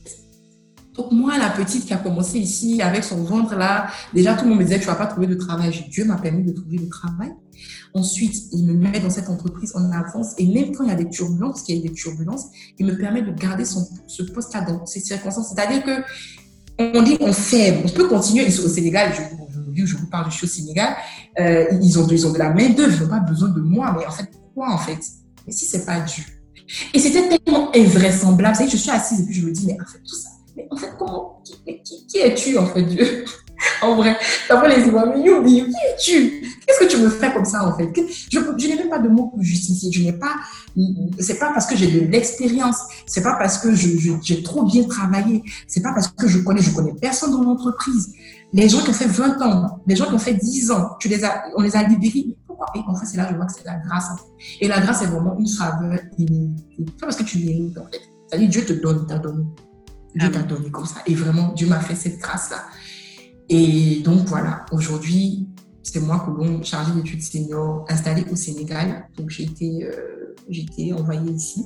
Speaker 3: donc moi, la petite qui a commencé ici avec son ventre là, déjà tout le monde me disait tu vas pas trouver de travail. Dieu m'a permis de trouver le travail. Ensuite, il me met dans cette entreprise en avance et même quand il y a des turbulences, qu'il y a des turbulences, il me permet de garder son, ce poste-là dans ces circonstances. C'est-à-dire que on dit on fait, on peut continuer au Sénégal. Je, je vous parle, je suis au Sénégal. Euh, ils ont ils ont de la main d'œuvre, ils n'ont pas besoin de moi. Mais en fait, pourquoi en fait? Mais si c'est pas Dieu. Et c'était tellement invraisemblable. Vous savez, je suis assise et puis je me dis mais en fait tout ça mais en fait, comment, qui, qui, es-tu en fait, Dieu? En vrai, d'après les Ivoiriens, Youbi, qui es-tu? Qu'est-ce que tu me fais comme ça en fait? Je, je n'ai même pas de mots pour justifier. Je n'ai pas, c'est pas parce que j'ai de l'expérience, c'est pas parce que j'ai trop bien travaillé, c'est pas parce que je connais, je connais personne dans l'entreprise. Les gens qui ont fait 20 ans, les gens qui ont fait 10 ans, tu les as, on les a libérés. Pourquoi? Et en fait, c'est là que je vois que c'est la grâce. Et la grâce est vraiment une faveur. C'est pas parce que tu mérites en fait. C'est-à-dire Dieu te donne, t'a donné. Dieu t'a donné comme ça. Et vraiment, Dieu m'a fait cette grâce-là. Et donc voilà, aujourd'hui, c'est moi, Colombe, chargée d'études senior, installée au Sénégal. Donc j'ai été, euh, été envoyée ici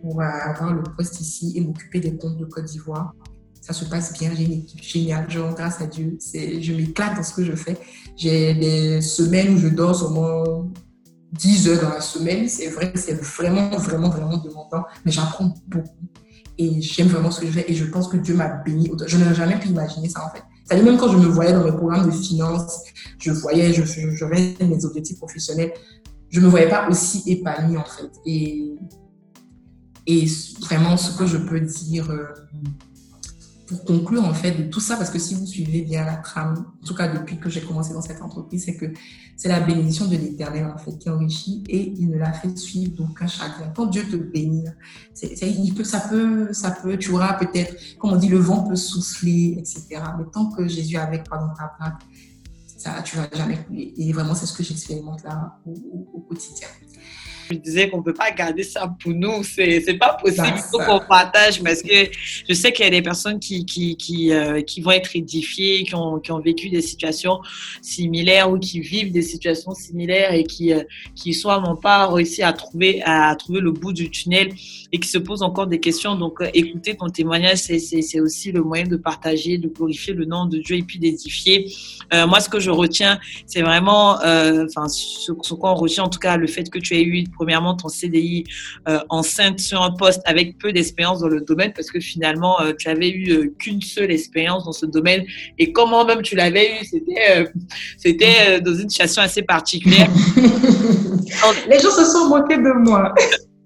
Speaker 3: pour avoir le poste ici et m'occuper des comptes de Côte d'Ivoire. Ça se passe bien, j'ai une équipe géniale, genre grâce à Dieu, je m'éclate dans ce que je fais. J'ai des semaines où je dors seulement 10 heures dans la semaine. C'est vrai, c'est vraiment, vraiment, vraiment demandant, mais j'apprends beaucoup et j'aime vraiment ce que je fais et je pense que Dieu m'a béni. Je n'aurais jamais pu imaginer ça en fait. C'est-à-dire même quand je me voyais dans mes programmes de finance, je voyais, je, je, mes objectifs professionnels, je me voyais pas aussi épanouie en fait. Et, et vraiment ce que je peux dire euh, pour conclure en fait de tout ça, parce que si vous suivez bien la trame, en tout cas depuis que j'ai commencé dans cette entreprise, c'est que c'est la bénédiction de l'Éternel en fait qui enrichit et il ne la fait suivre d'aucun chagrin. Quand Dieu te bénit, peut, ça peut, ça peut, tu auras peut-être, comme on dit, le vent peut souffler, etc. Mais tant que Jésus est avec toi dans ta plaque, ça, tu vas jamais couler. Et vraiment, c'est ce que j'expérimente là au quotidien.
Speaker 2: Je disais qu'on ne peut pas garder ça pour nous. C'est n'est pas possible. Il faut qu'on partage parce que je sais qu'il y a des personnes qui, qui, qui, euh, qui, vont être édifiées, qui ont, qui ont vécu des situations similaires ou qui vivent des situations similaires et qui, euh, qui soit n'ont pas réussi à trouver, à trouver le bout du tunnel et qui se posent encore des questions. Donc, euh, écouter ton témoignage, c'est aussi le moyen de partager, de glorifier le nom de Dieu et puis d'édifier. moi, ce que je retiens, c'est vraiment, enfin, ce, ce qu'on retient, en tout cas, le fait que tu aies eu premièrement ton CDI euh, enceinte sur un poste avec peu d'expérience dans le domaine parce que finalement euh, tu avais eu euh, qu'une seule expérience dans ce domaine et comment même tu l'avais eu c'était c'était dans une situation assez particulière.
Speaker 3: Les gens se sont moqués de moi.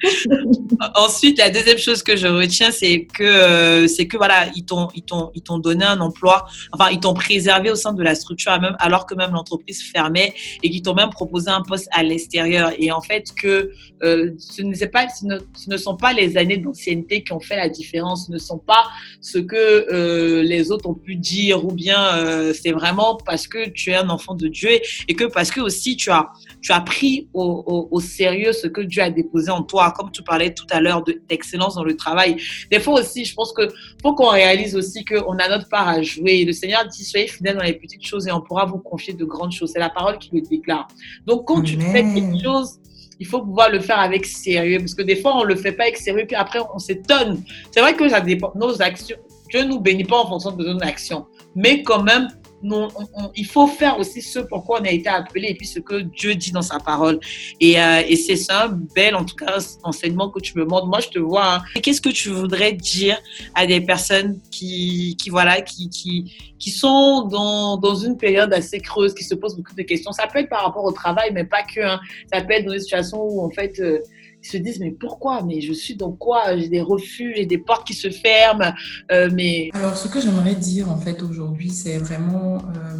Speaker 2: Ensuite, la deuxième chose que je retiens, c'est que euh, c'est que voilà, ils t'ont ils t'ont ils t'ont donné un emploi, enfin ils t'ont préservé au sein de la structure même alors que même l'entreprise fermait et qu'ils t'ont même proposé un poste à l'extérieur. Et en fait que euh, ce ne ce ne, sont pas les années d'ancienneté qui ont fait la différence, ce ne sont pas ce que euh, les autres ont pu dire ou bien euh, c'est vraiment parce que tu es un enfant de Dieu et que parce que aussi tu as tu as pris au, au, au sérieux ce que Dieu a déposé en toi comme tu parlais tout à l'heure d'excellence dans le travail. Des fois aussi, je pense que faut qu'on réalise aussi qu'on a notre part à jouer. Le Seigneur dit, soyez fidèles dans les petites choses et on pourra vous confier de grandes choses. C'est la parole qui le déclare. Donc, quand tu fais quelque chose, il faut pouvoir le faire avec sérieux parce que des fois, on le fait pas avec sérieux puis après, on s'étonne. C'est vrai que ça dépend, nos actions, Dieu nous bénit pas en fonction de nos actions, mais quand même, il faut faire aussi ce pourquoi on a été appelé et puis ce que Dieu dit dans sa parole. Et, euh, et c'est ça, bel en tout cas enseignement que tu me montres. Moi, je te vois. Hein. Qu'est-ce que tu voudrais dire à des personnes qui, qui voilà, qui, qui, qui sont dans, dans une période assez creuse, qui se posent beaucoup de questions? Ça peut être par rapport au travail, mais pas que. Hein. Ça peut être dans une situation où en fait euh, ils se disent mais pourquoi? Mais je suis dans quoi? J'ai des refus, j'ai des portes qui se ferment. Euh, mais
Speaker 3: alors ce que j'aimerais dire en fait aujourd'hui, c'est vraiment euh,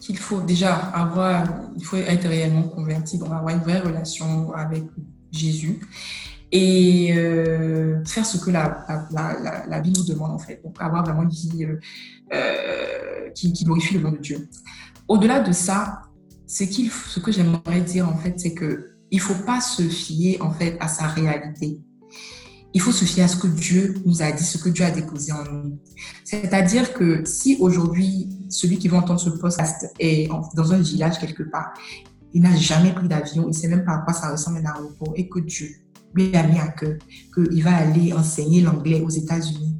Speaker 3: qu'il faut déjà avoir, il faut être réellement converti, donc avoir une vraie relation avec Jésus et euh, faire ce que la, la, Bible nous demande en fait. Donc avoir vraiment une vie qui, qui glorifie le nom de Dieu. Au-delà de ça, qu'il, ce que j'aimerais dire en fait, c'est que il faut pas se fier en fait à sa réalité. Il faut se fier à ce que Dieu nous a dit, ce que Dieu a déposé en nous. C'est-à-dire que si aujourd'hui, celui qui va entendre ce podcast est dans un village quelque part, il n'a jamais pris d'avion, il ne sait même pas à quoi ça ressemble un aéroport, et que Dieu lui a mis à cœur qu'il va aller enseigner l'anglais aux États-Unis,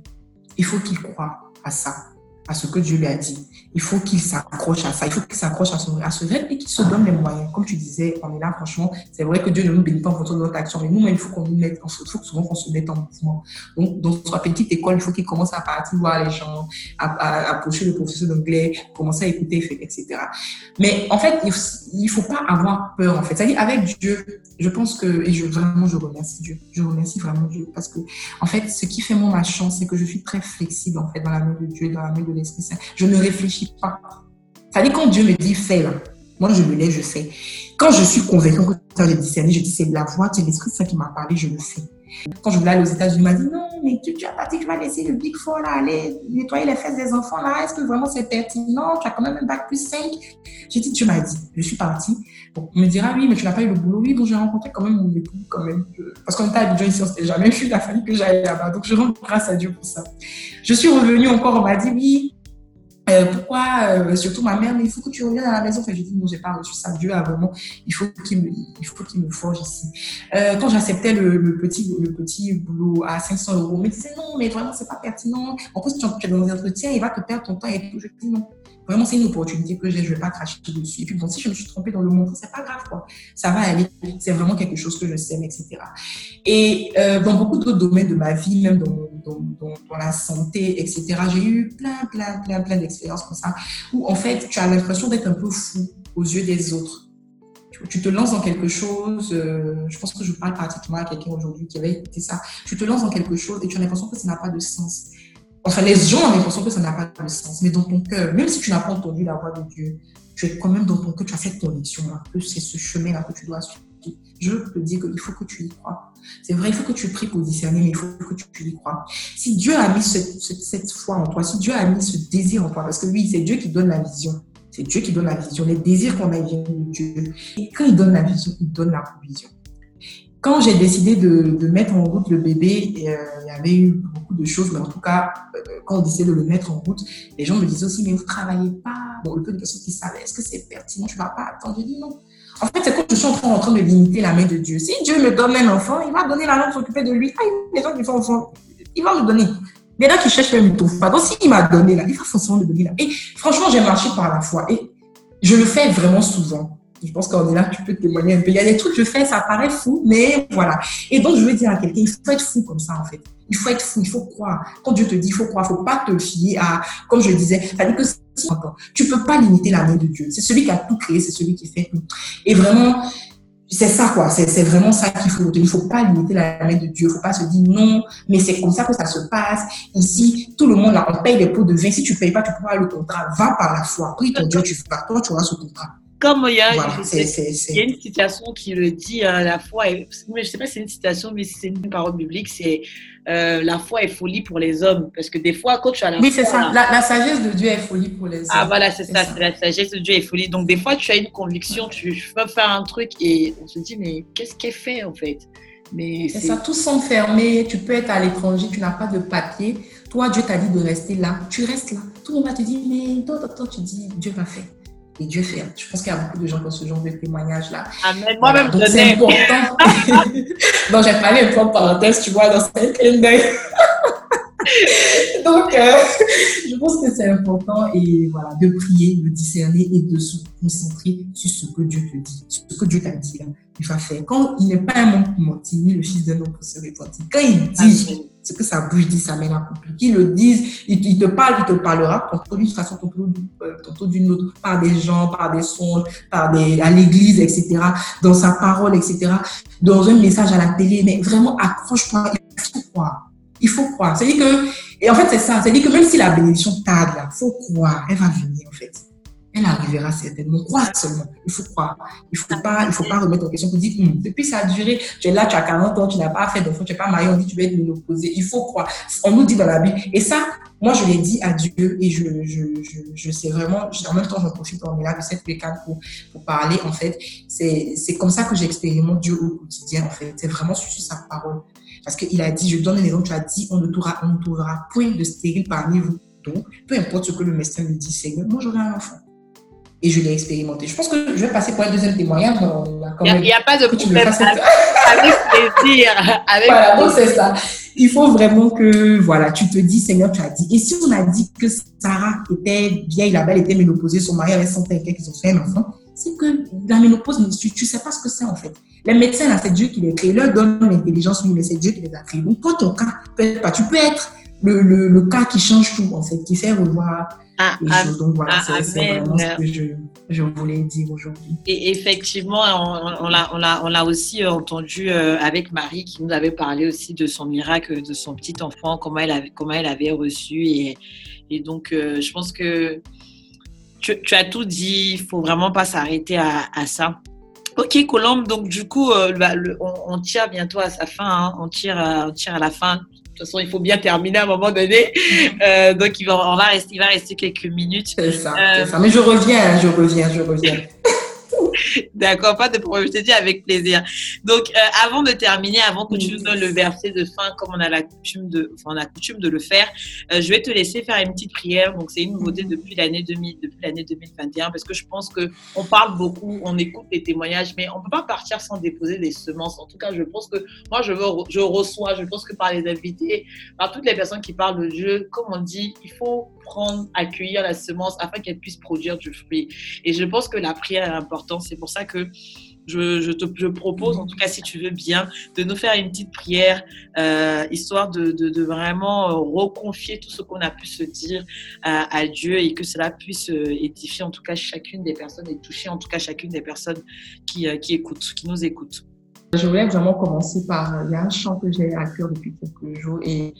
Speaker 3: il faut qu'il croie à ça à ce que Dieu lui a dit. Il faut qu'il s'accroche à ça, il faut qu'il s'accroche à, à ce rêve et qu'il se donne les moyens. Comme tu disais, on est là, franchement, c'est vrai que Dieu ne nous bénit pas en fonction de notre action, mais nous, il faut qu'on nous mette, il faut souvent qu'on se mette en mouvement. Donc, dans sa petite école, il faut qu'il commence à partir voir les gens, à, approcher le professeur d'anglais, commencer à écouter, etc. Mais en fait, il ne faut pas avoir peur, en fait. C'est-à-dire, avec Dieu, je pense que, et je, vraiment, je remercie Dieu. Je remercie vraiment Dieu parce que, en fait, ce qui fait mon chance, c'est que je suis très flexible, en fait, dans la main de Dieu, dans la main de l'Esprit Saint. Je ne réfléchis pas. Ça dit quand Dieu me dit fais là, moi je me lève, je fais. Quand je suis convaincue que ça j'ai discerné, je dis c'est la voix, c'est l'Esprit Saint qui m'a parlé, je le fais. Quand je voulais aller aux États-Unis, il m'a dit non, mais tu, tu as pas dit que tu vas laisser le Big Four là, aller nettoyer les fesses des enfants là. Est-ce que vraiment c'est pertinent? Tu as quand même un bac plus 5. J'ai dit, tu m'as dit. Je suis partie. On me dira, oui, mais tu n'as pas eu le boulot. Oui, donc j'ai rencontré quand même mon époux, quand même. Parce qu'on était à Abidjan ici, on s'était jamais vu la famille que j'allais là-bas. Donc je rends grâce à Dieu pour ça. Je suis revenue encore, on m'a dit, oui, euh, pourquoi, euh, surtout ma mère, mais il faut que tu reviennes à la maison. Enfin, j'ai dit, non, j'ai pas reçu ça. Dieu a vraiment, il faut qu'il me, il faut qu'il me forge ici. Euh, quand j'acceptais le, le, petit, le petit boulot à 500 euros, mais disait non, mais vraiment, c'est pas pertinent. En plus, tu es dans un entretien, il va te perdre ton temps et tout. Je dis non. Vraiment, c'est une opportunité que j'ai, je vais pas cracher dessus. Et puis bon, si je me suis trompée dans le monde, c'est pas grave, quoi. Ça va aller. C'est vraiment quelque chose que je sais, etc. Et euh, dans beaucoup d'autres domaines de ma vie, même dans la santé, etc., j'ai eu plein, plein, plein, plein d'expériences comme ça, où en fait, tu as l'impression d'être un peu fou aux yeux des autres. Tu te lances dans quelque chose, euh, je pense que je parle pratiquement à quelqu'un aujourd'hui qui avait écouté ça, tu te lances dans quelque chose et tu as l'impression que ça n'a pas de sens. Enfin, les gens ont l'impression que ça n'a pas de sens, mais dans ton cœur, même si tu n'as pas entendu la voix de Dieu, tu es quand même dans ton cœur, tu as cette conviction-là, que c'est ce chemin-là que tu dois suivre. Je te dis qu'il faut que tu y crois. C'est vrai, il faut que tu pries pour discerner, mais il faut que tu y crois. Si Dieu a mis cette, foi en toi, si Dieu a mis ce désir en toi, parce que oui, c'est Dieu qui donne la vision. C'est Dieu qui donne la vision. Les désirs qu'on a viennent de Dieu. Et quand il donne la vision, il donne la provision. quand j'ai décidé de, de, mettre en route le bébé, euh, il y avait eu de choses, mais en tout cas, euh, quand on décidait de le mettre en route, les gens me disaient aussi, mais vous ne travaillez pas. Bon, le peu de personnes qui savaient, est-ce que c'est pertinent, tu ne vas pas attendre. Je dis non. En fait, c'est quand je suis en train, de limiter la main de Dieu. Si Dieu me donne un enfant, il va donner la main de s'occuper de lui. Ah, les gens qui font enfant, il va me donner. Les gens qui cherchent même ne trouvent pas. Donc, s'il m'a donné là, il va forcément me donner là. Et franchement, j'ai marché par la foi. Et je le fais vraiment souvent. Je pense qu'en est là, tu peux témoigner un peu. Il y a des trucs que je fais, ça paraît fou, mais voilà. Et donc, je veux dire à quelqu'un, il faut être fou comme ça, en fait. Il faut être fou, il faut croire. Quand Dieu te dit, il faut croire, il ne faut pas te fier à, comme je disais, que tu ne peux pas limiter la main de Dieu. C'est celui qui a tout créé, c'est celui qui fait tout. Et vraiment, c'est ça, quoi. C'est vraiment ça qu'il faut. Il ne faut pas limiter la main de Dieu. Il ne faut pas se dire non, mais c'est comme ça que ça se passe. Ici, tout le monde, là, on paye des pots de vin. Si tu ne payes pas, tu pourras le contrat. Va par la foi. Prie ton Dieu, tu vas, toi, tu auras ce contrat
Speaker 2: comme il y, a, il y a une citation qui le dit la fois, je ne sais pas si c'est une citation, mais c'est une parole biblique, c'est euh, la foi est folie pour les hommes. Parce que des fois, quand tu as la
Speaker 3: Oui, c'est ça. La, sagesse de Dieu est folie pour les
Speaker 2: ah,
Speaker 3: hommes.
Speaker 2: Ah, voilà, c'est ça. La sagesse de Dieu est folie. Donc, des fois, tu as une conviction, tu veux faire un truc et on se dit, mais qu'est-ce qui est fait en fait?
Speaker 3: Mais c'est ça, tout s'enfermer. Tu peux être à l'étranger, tu n'as pas de papier. Toi, Dieu t'a dit de rester là. Tu restes là. Tout le monde va te dire, mais toi, toi, toi, tu dis, Dieu va faire et Dieu fait. Je pense qu'il y a beaucoup de gens qui ont ce genre de témoignage-là.
Speaker 2: Amen. Moi-même,
Speaker 3: voilà. c'est important. Donc, j'ai parlé une fois parenthèse, tu vois, dans cette clin d'œil. Donc, euh, je pense que c'est important et voilà, de prier, de discerner et de se concentrer sur ce que Dieu te dit, sur ce que Dieu t'a dit. Là, il va faire. Quand il n'est pas un homme pour mentir, ni le fils d'un homme pour se repentir. Quand il dit ce que sa bouche dit, ça mène à accompli. Qu'il le dise, il, te parle, il te parlera tantôt d'une façon, euh, tantôt d'une autre, par des gens, par des songes, par des, à l'église, etc., dans sa parole, etc., dans un message à la télé. Mais vraiment, accroche-toi, il faut croire. Il faut croire. C'est-à-dire que, et en fait, c'est ça. C'est-à-dire que même si la bénédiction tarde, il faut croire. Elle va venir, en fait elle arrivera certainement. Croire seulement? Il faut croire. Il ne faut, faut pas remettre en question pour dire, hum, depuis ça a duré, tu es là, tu as 40 ans, tu n'as pas fait d'enfant, tu n'es pas marié, on dit tu vas être l'opposé. Il faut croire. On nous dit dans la Bible. Et ça, moi, je l'ai dit à Dieu et je, je, je, sais vraiment, en même temps, j'en profite, on est là de cette bécane pour, pour parler, en fait. C'est comme ça que j'expérimente Dieu au quotidien, en fait. C'est vraiment sur sa parole. Parce qu'il a dit, je donne les noms, tu as dit, on ne trouvera point de stérile parmi vous. Donc, peu importe ce que le médecin me dit, Seigneur, moi j'aurai un enfant et je l'ai expérimenté. Je pense que je vais passer pour un deuxième témoignage.
Speaker 2: Il n'y a, pas de problème. Avec, plaisir. Avec
Speaker 3: voilà, donc c'est ça. Il faut vraiment que, voilà, tu te dis, Seigneur, tu as dit. Et si on a dit que Sarah était vieille, la belle était ménopausée, son mari avait 100 ans et qu'ils ont fait un enfant, c'est que la ménopause, tu ne sais pas ce que c'est en fait. Les médecins, là, c'est Dieu qui les crée. Leur donne l'intelligence, mais c'est Dieu qui les a créés. Donc, toi, ton cas, peut pas. Tu peux être le, le, le, cas qui change tout, en fait, qui fait revoir ah, choses. Donc voilà, ah, c'est vraiment ce que je, je voulais dire aujourd'hui.
Speaker 2: Et effectivement, on, on, a, on, a, on a aussi euh, entendu euh, avec Marie qui nous avait parlé aussi de son miracle, de son petit enfant, comment elle avait, comment elle avait reçu. Et, et donc, euh, je pense que tu, tu, as tout dit, il faut vraiment pas s'arrêter à, à ça. Ok, Colombe, donc du coup, bah, on, on, tire bientôt à sa fin, hein. on, tire, on tire à la fin toute façon, il faut bien terminer à un moment donné. Euh, donc, il va, on va rester, il va rester quelques minutes.
Speaker 3: C'est ça, euh, ça, Mais je reviens, je reviens, je reviens.
Speaker 2: D'accord, pas de problème, je te dis avec plaisir. Donc, euh, avant de terminer, avant que tu nous donnes le verset de fin, comme on a la coutume de, on a de le faire, euh, je vais te laisser faire une petite prière. Donc, c'est une nouveauté depuis l'année 2000, depuis l'année 2021, parce que je pense que on parle beaucoup, on écoute les témoignages, mais on peut pas partir sans déposer des semences. En tout cas, je pense que moi, je, je reçois, je pense que par les invités, par toutes les personnes qui parlent de Dieu, comme on dit, il faut prendre, accueillir la semence afin qu'elle puisse produire du fruit. Et je pense que la prière est importante. C'est pour ça que je, te propose, en tout cas si tu veux bien, de nous faire une petite prière, euh, histoire de, vraiment euh, reconfier tout ce qu'on a pu se dire à, Dieu et que cela puisse euh, édifier en tout cas chacune des personnes et toucher en tout cas chacune des personnes qui, qui écoutent, qui nous écoutent.
Speaker 3: Je voulais vraiment commencer par, il y a un chant que j'ai à cœur depuis quelques jours et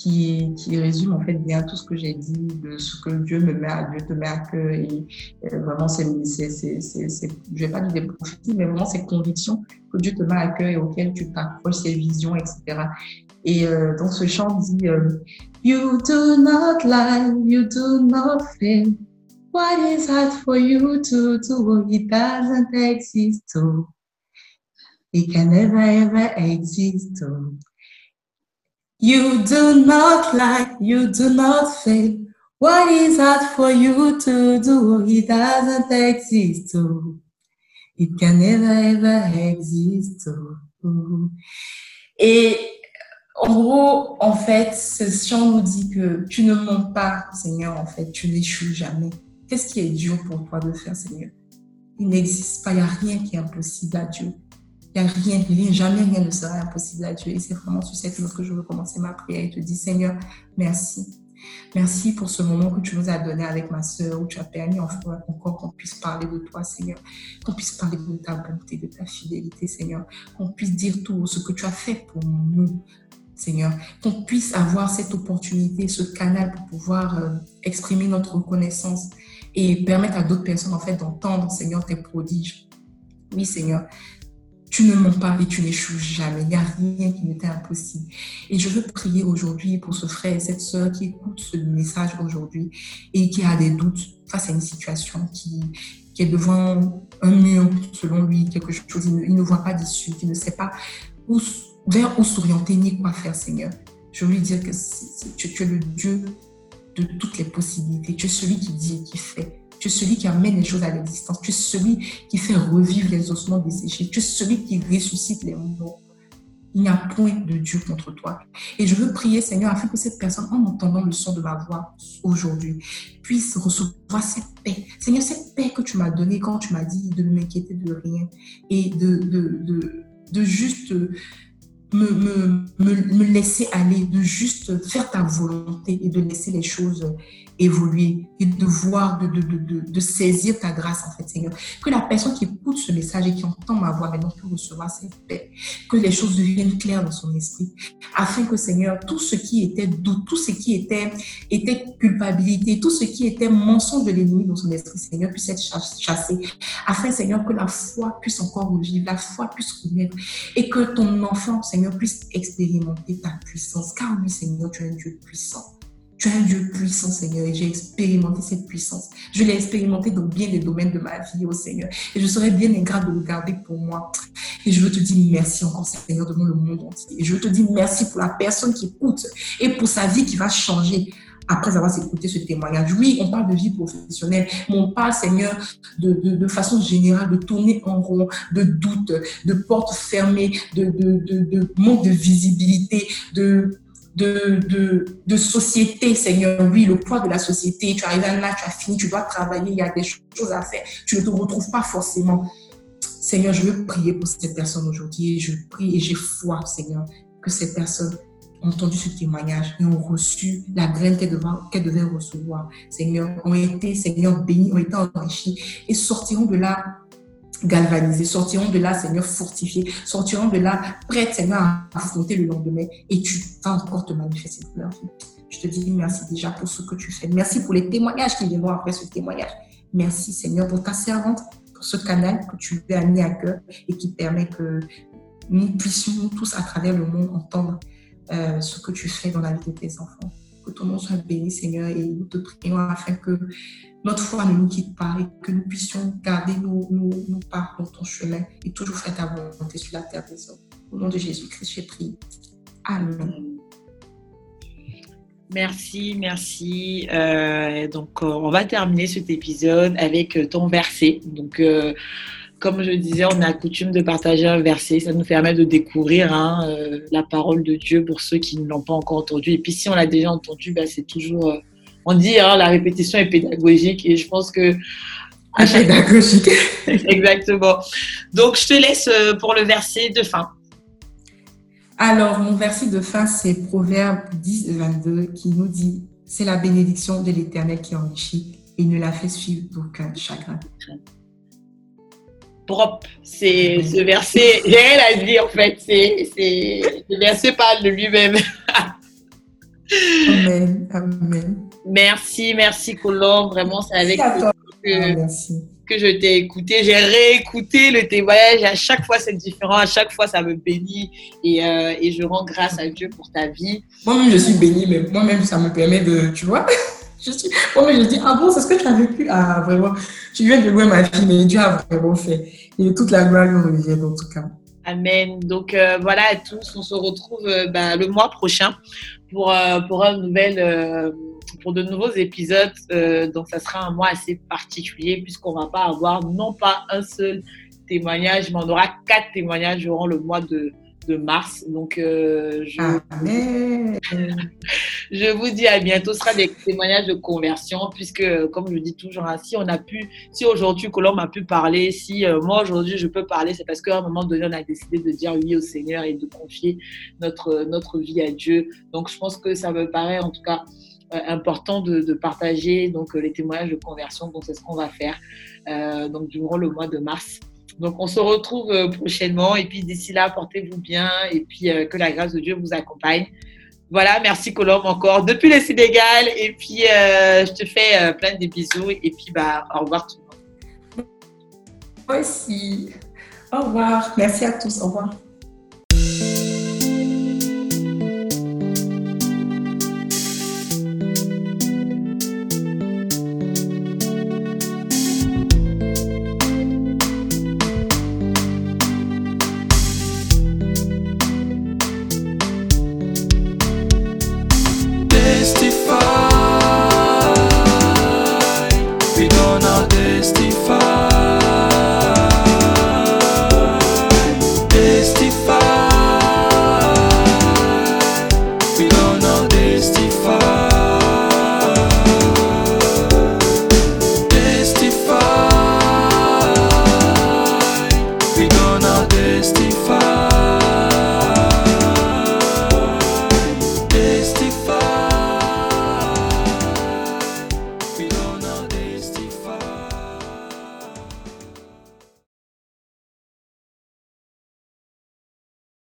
Speaker 3: qui, qui, résume en fait bien tout ce que j'ai dit de ce que Dieu me met à Dieu te met à cœur et euh, vraiment c'est je vais pas dire des prophéties mais vraiment ces convictions que Dieu te met à cœur et auxquelles tu t'accroches ces visions etc et euh, donc ce chant dit euh, You do not lie you do not fail what is hard for you to do? It doesn't exist It can never ever exist. Oh. You do not lie, you do not fail. What is hard for you to do? It doesn't exist. Oh. It can never ever exist. Oh. Et en gros, en fait, ce chant nous dit que tu ne mens pas, Seigneur, en fait, tu n'échoues jamais. Qu'est-ce qui est dur pour toi de faire, Seigneur? Il n'existe pas, il n'y a rien qui est impossible à Dieu. Il n'y a rien, rien, jamais rien ne sera impossible à Dieu. Et c'est vraiment sur cette note que je veux commencer ma prière et te dire, Seigneur, merci. Merci pour ce moment que tu nous as donné avec ma sœur, où tu as permis enfin encore qu'on puisse parler de toi, Seigneur, qu'on puisse parler de ta bonté, de ta fidélité, Seigneur, qu'on puisse dire tout ce que tu as fait pour nous, Seigneur, qu'on puisse avoir cette opportunité, ce canal pour pouvoir euh, exprimer notre reconnaissance et permettre à d'autres personnes en fait d'entendre, Seigneur, tes prodiges. Oui, Seigneur, tu ne mens pas et tu n'échoues jamais. Il n'y a rien qui n'était impossible. Et je veux prier aujourd'hui pour ce frère et cette sœur qui écoute ce message aujourd'hui et qui a des doutes face à une situation qui, est devant un mur, selon lui, quelque chose. Il ne, ne voit pas d'issue, il ne sait pas vers où s'orienter ni quoi faire, Seigneur. Je veux lui dire que tu, es le Dieu de toutes les possibilités. Tu es celui qui dit et qui fait. Tu es celui qui amène les choses à l'existence. Tu es celui qui fait revivre les ossements desséchés. Tu es celui qui ressuscite les morts. Il n'y a point de Dieu contre toi. Et je veux prier, Seigneur, afin que cette personne, en entendant le son de ma voix aujourd'hui, puisse recevoir cette paix. Seigneur, cette paix que tu m'as donnée quand tu m'as dit de ne m'inquiéter de rien et de, de, de, juste me, me, me, laisser aller, de juste faire ta volonté et de laisser les choses évoluer et de voir, de, de, de, de, saisir ta grâce, en fait, Seigneur. Que la personne qui écoute ce message et qui entend ma voix maintenant puisse recevoir cette paix, que les choses deviennent claires dans son esprit, afin que, Seigneur, tout ce qui était doute, tout ce qui était, était culpabilité, tout ce qui était mensonge de l'ennemi dans son esprit, Seigneur, puisse être chassé, afin, Seigneur, que la foi puisse encore revivre, la foi puisse renaître et que ton enfant, Seigneur, puisse expérimenter ta puissance. Car oui, Seigneur, tu es un Dieu puissant. Tu es un Dieu puissant, Seigneur, et j'ai expérimenté cette puissance. Je l'ai expérimenté dans bien des domaines de ma vie, oh Seigneur. Et je serais bien ingrat de le garder pour moi. Et je veux te dire merci encore, Seigneur, devant le monde entier. Je veux te dire merci pour la personne qui écoute et pour sa vie qui va changer après avoir écouté ce témoignage. Oui, on parle de vie professionnelle, mais on parle, Seigneur, de, de, façon générale, de tourner en rond, de doute, de portes fermées, de, de manque de visibilité, de de, société, Seigneur. Oui, le poids de la société. Tu arrives là, tu as fini, tu dois travailler, il y a des choses à faire. Tu ne te retrouves pas forcément. Seigneur, je veux prier pour cette personne aujourd'hui. Je prie et j'ai foi, Seigneur, que cette personne ont entendu ce témoignage et ont reçu la graine qu'elle devait recevoir. Seigneur, ont été, Seigneur, bénis, ont été enrichis et sortiront de là galvanisés, sortiront de là, Seigneur, fortifiés, sortiront de là, prêts, Seigneur, à affronter le lendemain et tu vas encore te manifester pour leur vie. Je te dis merci déjà pour ce que tu fais. Merci pour les témoignages qui viendront après ce témoignage. Merci, Seigneur, pour ta servante, pour ce canal que tu as mis à cœur et qui permet que nous puissions tous à travers le monde entendre euh, ce que tu fais dans la vie de tes enfants. Que ton nom soit béni, Seigneur, et nous te prions afin que notre foi ne nous quitte pas et que nous puissions garder nos, nos, pas dans ton chemin et toujours faire ta volonté sur la terre des hommes. Au nom de Jésus-Christ, j'ai prié. Amen.
Speaker 2: Merci, merci. Euh, donc, euh, on va terminer cet épisode avec euh, ton verset. Donc, comme je disais, on a coutume de partager un verset. Ça nous permet de découvrir hein, la parole de Dieu pour ceux qui ne l'ont pas encore entendu. Et puis, si on l'a déjà entendu, bah, c'est toujours on dit hein, la répétition est pédagogique et je pense que
Speaker 3: pédagogique.
Speaker 2: Exactement. Donc je te laisse euh, pour le verset de fin.
Speaker 3: Alors mon verset de fin c'est Proverbe 10 22 qui nous dit c'est la bénédiction de l'Éternel qui enrichit et ne la fait suivre d'aucun chagrin.
Speaker 2: Propre, c'est ce verset, j'ai rien à dire en fait, c'est, c'est, le verset parle de lui-même.
Speaker 3: amen, amen.
Speaker 2: Merci, merci Colomb. Vraiment, c'est avec toi que, ah, que, je t'ai écouté. J'ai réécouté le témoignage. À chaque fois, c'est différent. À chaque fois, ça me bénit. Et, euh, et je rends grâce à Dieu pour ta vie.
Speaker 3: Moi-même, je suis bénie, mais moi-même, ça me permet de, tu vois, je suis, moi-même, je dis, ah bon, c'est ce que tu as vécu? Ah, vraiment, tu viens de louer ma fille, mais Dieu a vraiment fait. Et toute la gloire lui revient, en tout cas.
Speaker 2: Amen. Donc voilà à tous, on se retrouve bah, le mois prochain pour, pour, un nouvel, pour de nouveaux épisodes. donc ça sera un mois assez particulier puisqu'on va pas avoir non pas un seul témoignage, mais on aura quatre témoignages durant le mois de, de mars. Donc, euh, je, je, vous dis à bientôt. Ce sera des témoignages de conversion, puisque, comme je dis toujours, hein, si on a pu, si aujourd'hui Colombe a pu parler, si euh, moi aujourd'hui je peux parler, c'est parce qu'à un moment donné, on a décidé de dire oui au Seigneur et de confier notre, notre vie à Dieu. Donc, je pense que ça me paraît en tout cas euh, important de, de, partager donc les témoignages de conversion. Donc, c'est ce qu'on va faire donc durant le mois de mars. Donc, on se retrouve euh, prochainement. Et puis, d'ici là, portez-vous bien. Et puis, euh, que la grâce de Dieu vous accompagne. Voilà, merci Colombe encore depuis le Sénégal. Et puis, euh, je te fais plein de bisous. Et puis, bah, au revoir tout le monde.
Speaker 3: Moi aussi. Au revoir. Merci à tous. Au revoir.